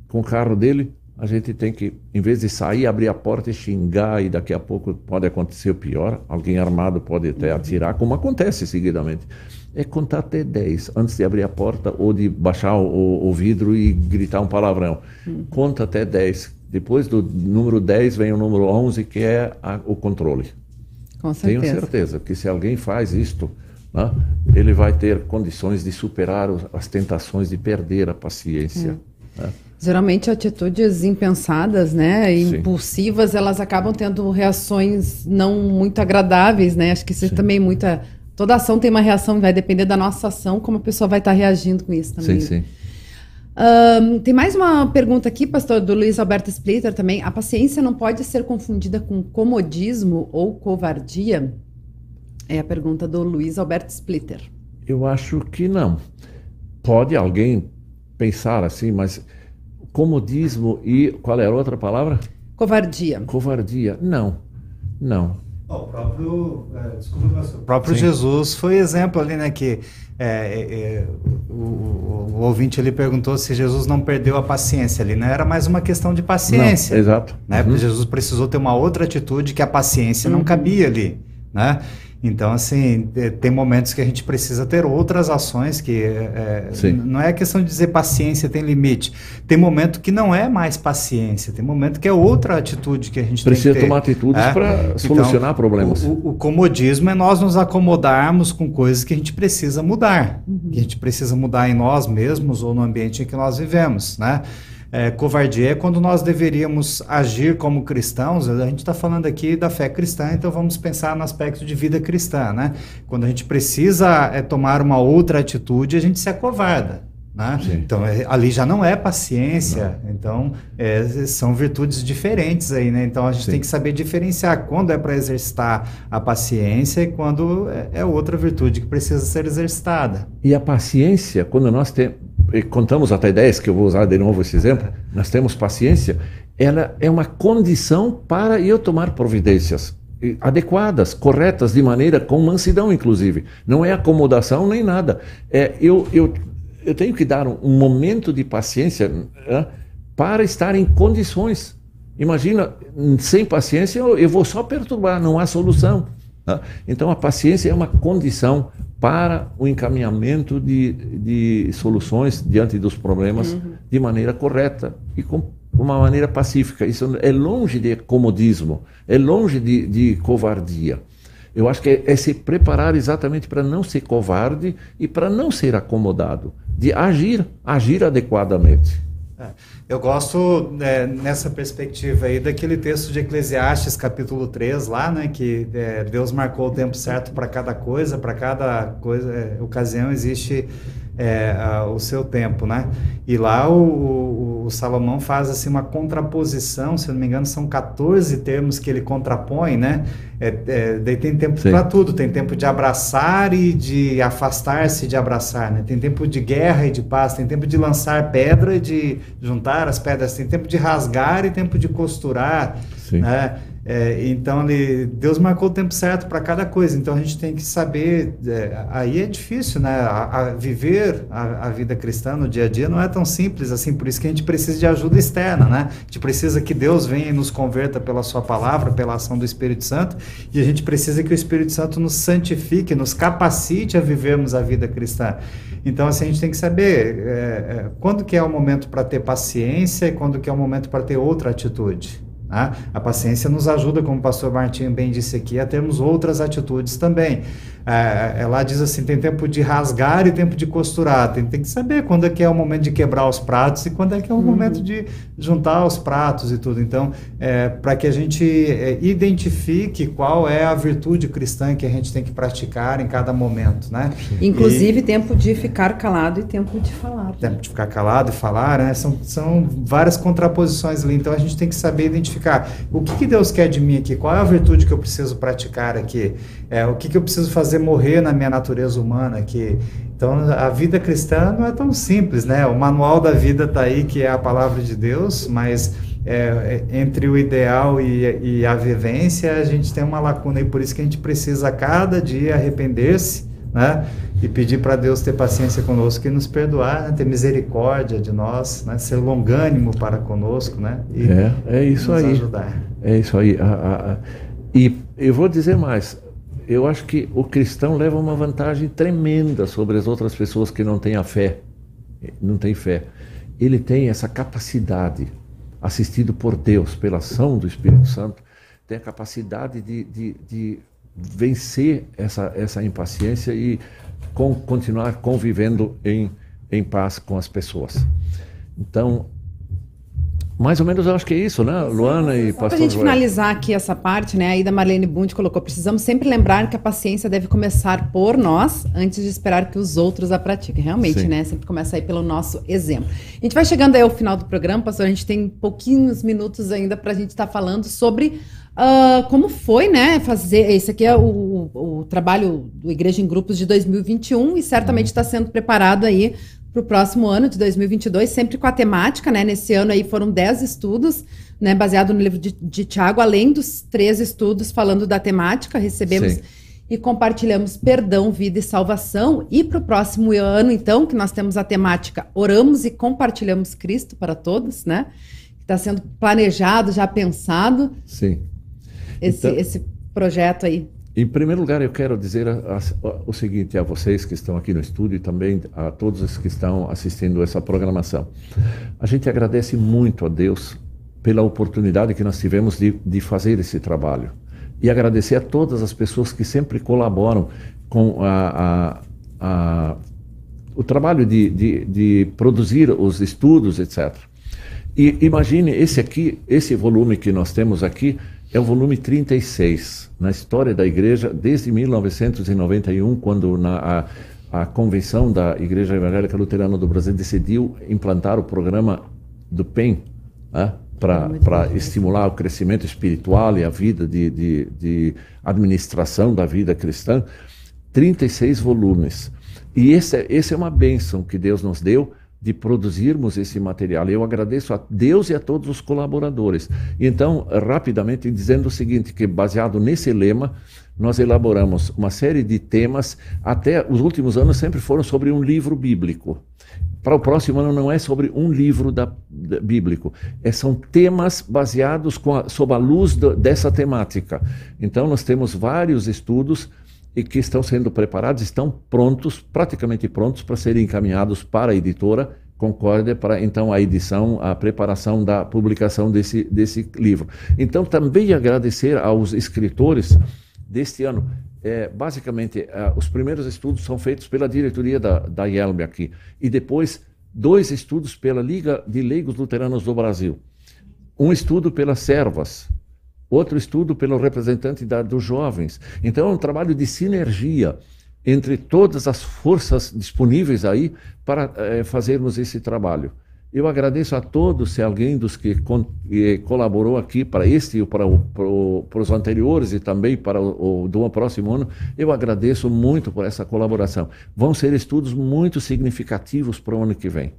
com o carro dele, a gente tem que, em vez de sair, abrir a porta e xingar, e daqui a pouco pode acontecer o pior, alguém armado pode até uhum. atirar, como acontece seguidamente. É contar até 10 antes de abrir a porta ou de baixar o, o vidro e gritar um palavrão. Uhum. Conta até 10. Depois do número 10 vem o número 11, que é a, o controle. Com certeza. Tenho certeza que se alguém faz isto, né, ele vai ter condições de superar as tentações de perder a paciência. Uhum. Né? Geralmente atitudes impensadas, né, impulsivas, elas acabam tendo reações não muito agradáveis, né? Acho que isso é Sim. também muita toda ação tem uma reação, vai depender da nossa ação, como a pessoa vai estar reagindo com isso também. Sim, sim. Um, tem mais uma pergunta aqui, pastor, do Luiz Alberto Splitter também. A paciência não pode ser confundida com comodismo ou covardia? É a pergunta do Luiz Alberto Splitter. Eu acho que não. Pode alguém pensar assim, mas comodismo e qual era a outra palavra? Covardia. Covardia. Não, não. O próprio, é, desculpa, o próprio Jesus foi exemplo ali, né? Que é, é, é, o, o, o, ouvinte ali perguntou se Jesus não perdeu a paciência ali, não né? era mais uma questão de paciência. Não, exato. Né? Uhum. Porque Jesus precisou ter uma outra atitude que a paciência uhum. não cabia ali, né? Então, assim, tem momentos que a gente precisa ter outras ações que é, é não é questão de dizer paciência tem limite. Tem momento que não é mais paciência, tem momento que é outra atitude que a gente precisa tem que ter. tomar atitudes é? para então, solucionar problemas. O, o, comodismo é nós nos acomodarmos com coisas que a gente precisa mudar, uhum. que a gente precisa mudar em nós mesmos ou no ambiente em que nós vivemos, né? É, covardia é quando nós deveríamos agir como cristãos. A gente está falando aqui da fé cristã, então vamos pensar no aspecto de vida cristã, né? Quando a gente precisa é, tomar uma outra atitude, a gente se acovarda. Né? Então é, ali já não é paciência, não. então é, são virtudes diferentes aí, né? Então a gente Sim. tem que saber diferenciar quando é para exercitar a paciência e quando é, é outra virtude que precisa ser exercitada. E a paciência, quando nós temos contamos até 10, que eu vou usar de novo esse exemplo, nós temos paciência, ela é uma condição para eu tomar providências adequadas, corretas, de maneira com mansidão, inclusive. Não é acomodação nem nada. É, eu, eu, eu tenho que dar um, um momento de paciência né, para estar em condições. Imagina, sem paciência eu, eu vou só perturbar, não há solução. Né? Então a paciência é uma condição para o encaminhamento de, de soluções diante dos problemas uhum. de maneira correta e com uma maneira pacífica. Isso é longe de comodismo, é longe de, de covardia. Eu acho que é, é se preparar exatamente para não ser covarde e para não ser acomodado, de agir, agir adequadamente. É. Eu gosto é, nessa perspectiva aí daquele texto de Eclesiastes capítulo 3 lá, né, que é, Deus marcou o tempo certo para cada coisa, para cada coisa, é, ocasião existe é, a, o seu tempo, né? E lá o, o, o, Salomão faz assim uma contraposição, se eu não me engano, são 14 termos que ele contrapõe, né? É, é, daí tem tempo para tudo, tem tempo de abraçar e de afastar-se de abraçar, né? Tem tempo de guerra e de paz, tem tempo de lançar pedra e de juntar as pedras, tem tempo de rasgar e tempo de costurar, Sim. né? É, então, ele, Deus marcou o tempo certo para cada coisa. Então, a gente tem que saber. É, aí é difícil, né? A, a viver a, a, vida cristã no dia a dia não é tão simples assim. Por isso que a gente precisa de ajuda externa, né? A gente precisa que Deus venha e nos converta pela Sua palavra, pela ação do Espírito Santo. E a gente precisa que o Espírito Santo nos santifique, nos capacite a vivermos a vida cristã. Então, assim, a gente tem que saber é, é quando que é o momento para ter paciência e quando que é o momento para ter outra atitude. Né? A paciência nos ajuda, como o pastor Martinho bem disse aqui, a termos outras atitudes também. É, ela diz assim: tem tempo de rasgar e tempo de costurar. Tem, tem que saber quando é que é o momento de quebrar os pratos e quando é que é o uhum. momento de juntar os pratos e tudo. Então, é, para que a gente é, identifique qual é a virtude cristã que a gente tem que praticar em cada momento, né? Inclusive, e, tempo de ficar calado e tempo de falar. Tempo de ficar calado e falar, né? São, são várias contraposições ali. Então, a gente tem que saber identificar o que, que Deus quer de mim aqui, qual é a virtude que eu preciso praticar aqui, é, o que, que eu preciso fazer morrer na minha natureza humana, que então a vida cristã não é tão simples, né? O manual da vida está aí, que é a palavra de Deus, mas é, é, entre o ideal e, e, a vivência a gente tem uma lacuna e por isso que a gente precisa cada dia arrepender-se, né? E pedir para Deus ter paciência conosco e nos perdoar, né? ter misericórdia de nós, né? Ser longânimo para conosco, né? E é, é isso nos aí. ajudar. É isso aí. A, a, a, e eu vou dizer mais, eu acho que o cristão leva uma vantagem tremenda sobre as outras pessoas que não têm a fé, não têm fé. Ele tem essa capacidade, assistido por Deus, pela ação do Espírito Santo, tem a capacidade de, de, de vencer essa, essa impaciência e com, continuar convivendo em, em paz com as pessoas. Então, mais ou menos eu acho que é isso, né, Luana e Pastor Para a gente finalizar aqui essa parte, né, aí da Marlene Bund colocou, precisamos sempre lembrar que a paciência deve começar por nós, antes de esperar que os outros a pratiquem. Realmente, Sim. né, sempre começa aí pelo nosso exemplo. A gente vai chegando aí ao final do programa, pastor, a gente tem pouquinhos minutos ainda para a gente estar tá falando sobre uh, como foi, né, fazer, esse aqui é o, o, trabalho do Igreja em Grupos de 2021 e certamente está uhum. sendo preparado aí para o próximo ano de 2022, sempre com a temática, né? Nesse ano aí foram 10 estudos, né? Baseado no livro de, de Tiago, além dos três estudos falando da temática, recebemos Sim. e compartilhamos perdão, vida e salvação. E para o próximo ano, então, que nós temos a temática Oramos e Compartilhamos Cristo para Todos, né? Está sendo planejado, já pensado. Sim. Esse, então... esse projeto aí. Em primeiro lugar, eu quero dizer a, a, o seguinte a vocês que estão aqui no estúdio e também a todos os que estão assistindo essa programação. A gente agradece muito a Deus pela oportunidade que nós tivemos de, de fazer esse trabalho. E agradecer a todas as pessoas que sempre colaboram com a, a, o trabalho de, de, de produzir os estudos, etc. E imagine esse aqui, esse volume que nós temos aqui, é o volume 36 na história da igreja desde 1991, quando na, a, a convenção da Igreja Evangélica Luterana do Brasil decidiu implantar o programa do PEN né, para estimular o crescimento espiritual e a vida de, de, de administração da vida cristã. 36 volumes. E esse, é, esse é uma bênção que Deus nos deu de produzirmos esse material. Eu agradeço a Deus e a todos os colaboradores. Então, rapidamente dizendo o seguinte, que baseado nesse lema, nós elaboramos uma série de temas, até os últimos anos sempre foram sobre um livro bíblico. Para o próximo ano não é sobre um livro da, da bíblico, é, são temas baseados a, sob a luz do, dessa temática. Então nós temos vários estudos e que estão sendo preparados, estão prontos, praticamente prontos para serem encaminhados para a editora Concórdia para então a edição, a preparação da publicação desse, desse livro. Então também agradecer aos escritores deste ano. É, basicamente, é, os primeiros estudos são feitos pela diretoria da, da IELB aqui e depois dois estudos pela Liga de Leigos Luteranos do Brasil. Um estudo pelas servas, outro estudo pelo representante da, dos jovens. Então é um trabalho de sinergia entre todas as forças disponíveis aí para é, fazermos esse trabalho. Eu agradeço a todos, se alguém dos que, con, colaborou aqui para este e para, para, para, os anteriores e também para o, o do próximo ano, eu agradeço muito por essa colaboração. Vão ser estudos muito significativos para o ano que vem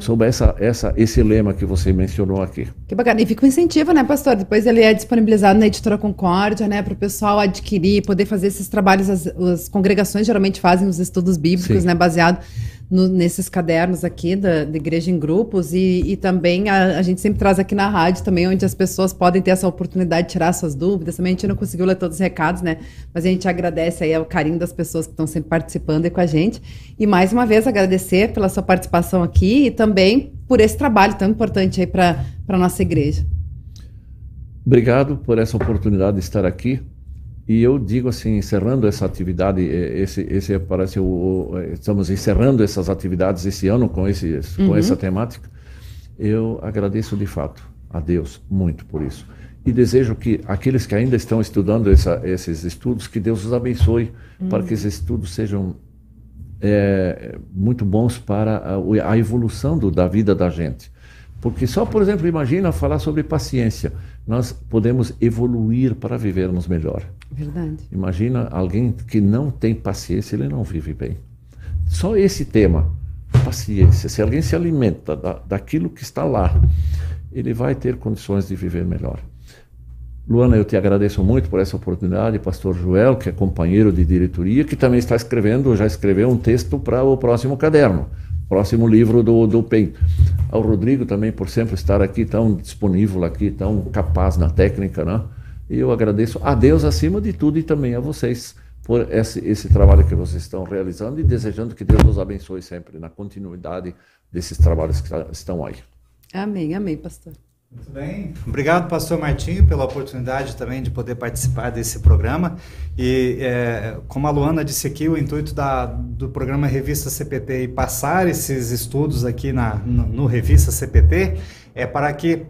sobre essa, essa, esse lema que você mencionou aqui. Que bacana. E fica um incentivo, né, pastor? Depois ele é disponibilizado na editora Concórdia, né, para o pessoal adquirir, poder fazer esses trabalhos. As, as congregações geralmente fazem os estudos bíblicos, Sim. né, baseado no, nesses cadernos aqui da, da Igreja em Grupos e, e também a, a, gente sempre traz aqui na rádio também, onde as pessoas podem ter essa oportunidade de tirar suas dúvidas. Também a gente não conseguiu ler todos os recados, né? Mas a gente agradece aí o carinho das pessoas que estão sempre participando aí com a gente. E mais uma vez agradecer pela sua participação aqui e também por esse trabalho tão importante aí para a nossa igreja. Obrigado por essa oportunidade de estar aqui. E eu digo assim, encerrando essa atividade, é, esse, esse parece o, o estamos encerrando essas atividades esse ano com esse, uhum. com essa temática. Eu agradeço de fato a Deus muito por isso e desejo que aqueles que ainda estão estudando essa, esses estudos, que Deus os abençoe uhum. para que esses estudos sejam é, muito bons para a, a evolução do, da vida da gente. Porque só, por exemplo, imagina falar sobre paciência. Nós podemos evoluir para vivermos melhor. Verdade. Imagina alguém que não tem paciência, ele não vive bem. Só esse tema, paciência. Se alguém se alimenta da, daquilo que está lá, ele vai ter condições de viver melhor. Luana, eu te agradeço muito por essa oportunidade, pastor Joel, que é companheiro de diretoria, que também está escrevendo, já escreveu um texto para o próximo caderno, próximo livro do, do PEN. Ao Rodrigo também por sempre estar aqui tão disponível aqui, tão capaz na técnica, né? E eu agradeço a Deus acima de tudo e também a vocês por esse, esse trabalho que vocês estão realizando e desejando que Deus os abençoe sempre na continuidade desses trabalhos que estão aí. Amém, amém, pastor. Muito bem. Obrigado, pastor Martinho, pela oportunidade também de poder participar desse programa. E, é, como a Luana disse aqui, o intuito da, do programa Revista CPT e passar esses estudos aqui na, no, no Revista CPT é para que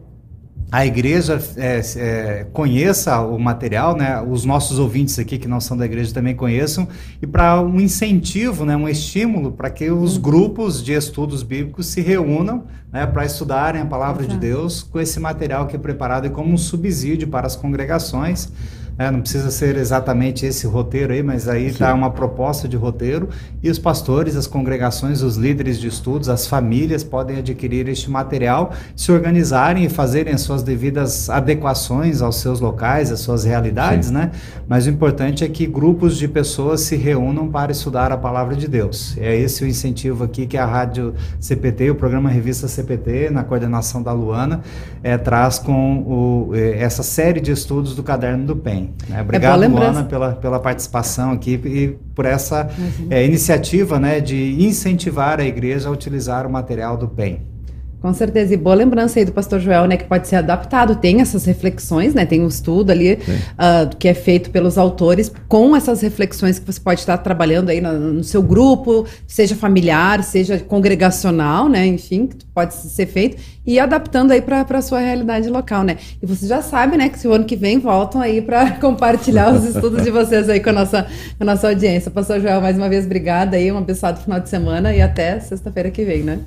a igreja é, é, conheça o material, né? Os nossos ouvintes aqui que não são da igreja também conheçam e para um incentivo, né? Um estímulo para que os uhum. grupos de estudos bíblicos se reúnam, né? Para estudarem a palavra Exato. de Deus com esse material que é preparado como um subsídio para as congregações. É, não precisa ser exatamente esse roteiro aí, mas aí está uma proposta de roteiro e os pastores, as congregações, os líderes de estudos, as famílias podem adquirir este material, se organizarem e fazerem as suas devidas adequações aos seus locais, às suas realidades, Sim. né? Mas o importante é que grupos de pessoas se reúnam para estudar a palavra de Deus. É esse o incentivo aqui que a Rádio CPT, o programa Revista CPT, na coordenação da Luana, é, traz com o, é, essa série de estudos do Caderno do PEN. Né? Obrigado, é Luana, pela, pela participação aqui e por essa uhum. é, iniciativa né, de incentivar a igreja a utilizar o material do PEN. Com certeza, e boa lembrança aí do pastor Joel, né, que pode ser adaptado, tem essas reflexões, né, tem um estudo ali uh, que é feito pelos autores com essas reflexões que você pode estar trabalhando aí no, no seu grupo, seja familiar, seja congregacional, né, enfim, que pode ser feito, e adaptando aí para a sua realidade local, né. E você já sabe, né, que se o ano que vem voltam aí para compartilhar os estudos de vocês aí com a nossa, com a nossa audiência. Pastor Joel, mais uma vez, obrigada aí, um abençoado final de semana e até sexta-feira que vem, né.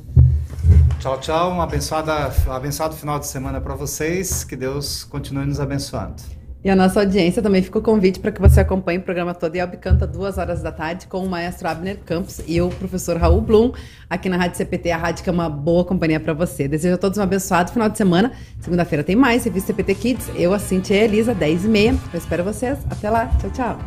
Tchau, tchau. Um abençoado final de semana para vocês. Que Deus continue nos abençoando. E a nossa audiência também fica o convite para que você acompanhe o programa todo e Canta duas horas da tarde com o maestro Abner Campos e o professor Raul Blum aqui na Rádio CPT, a rádio que é uma boa companhia para você. Desejo a todos um abençoado final de semana. Segunda-feira tem mais, Revista CPT Kids. Eu, a Cintia e a Elisa, 10 e meia. Eu espero vocês. Até lá. Tchau, tchau.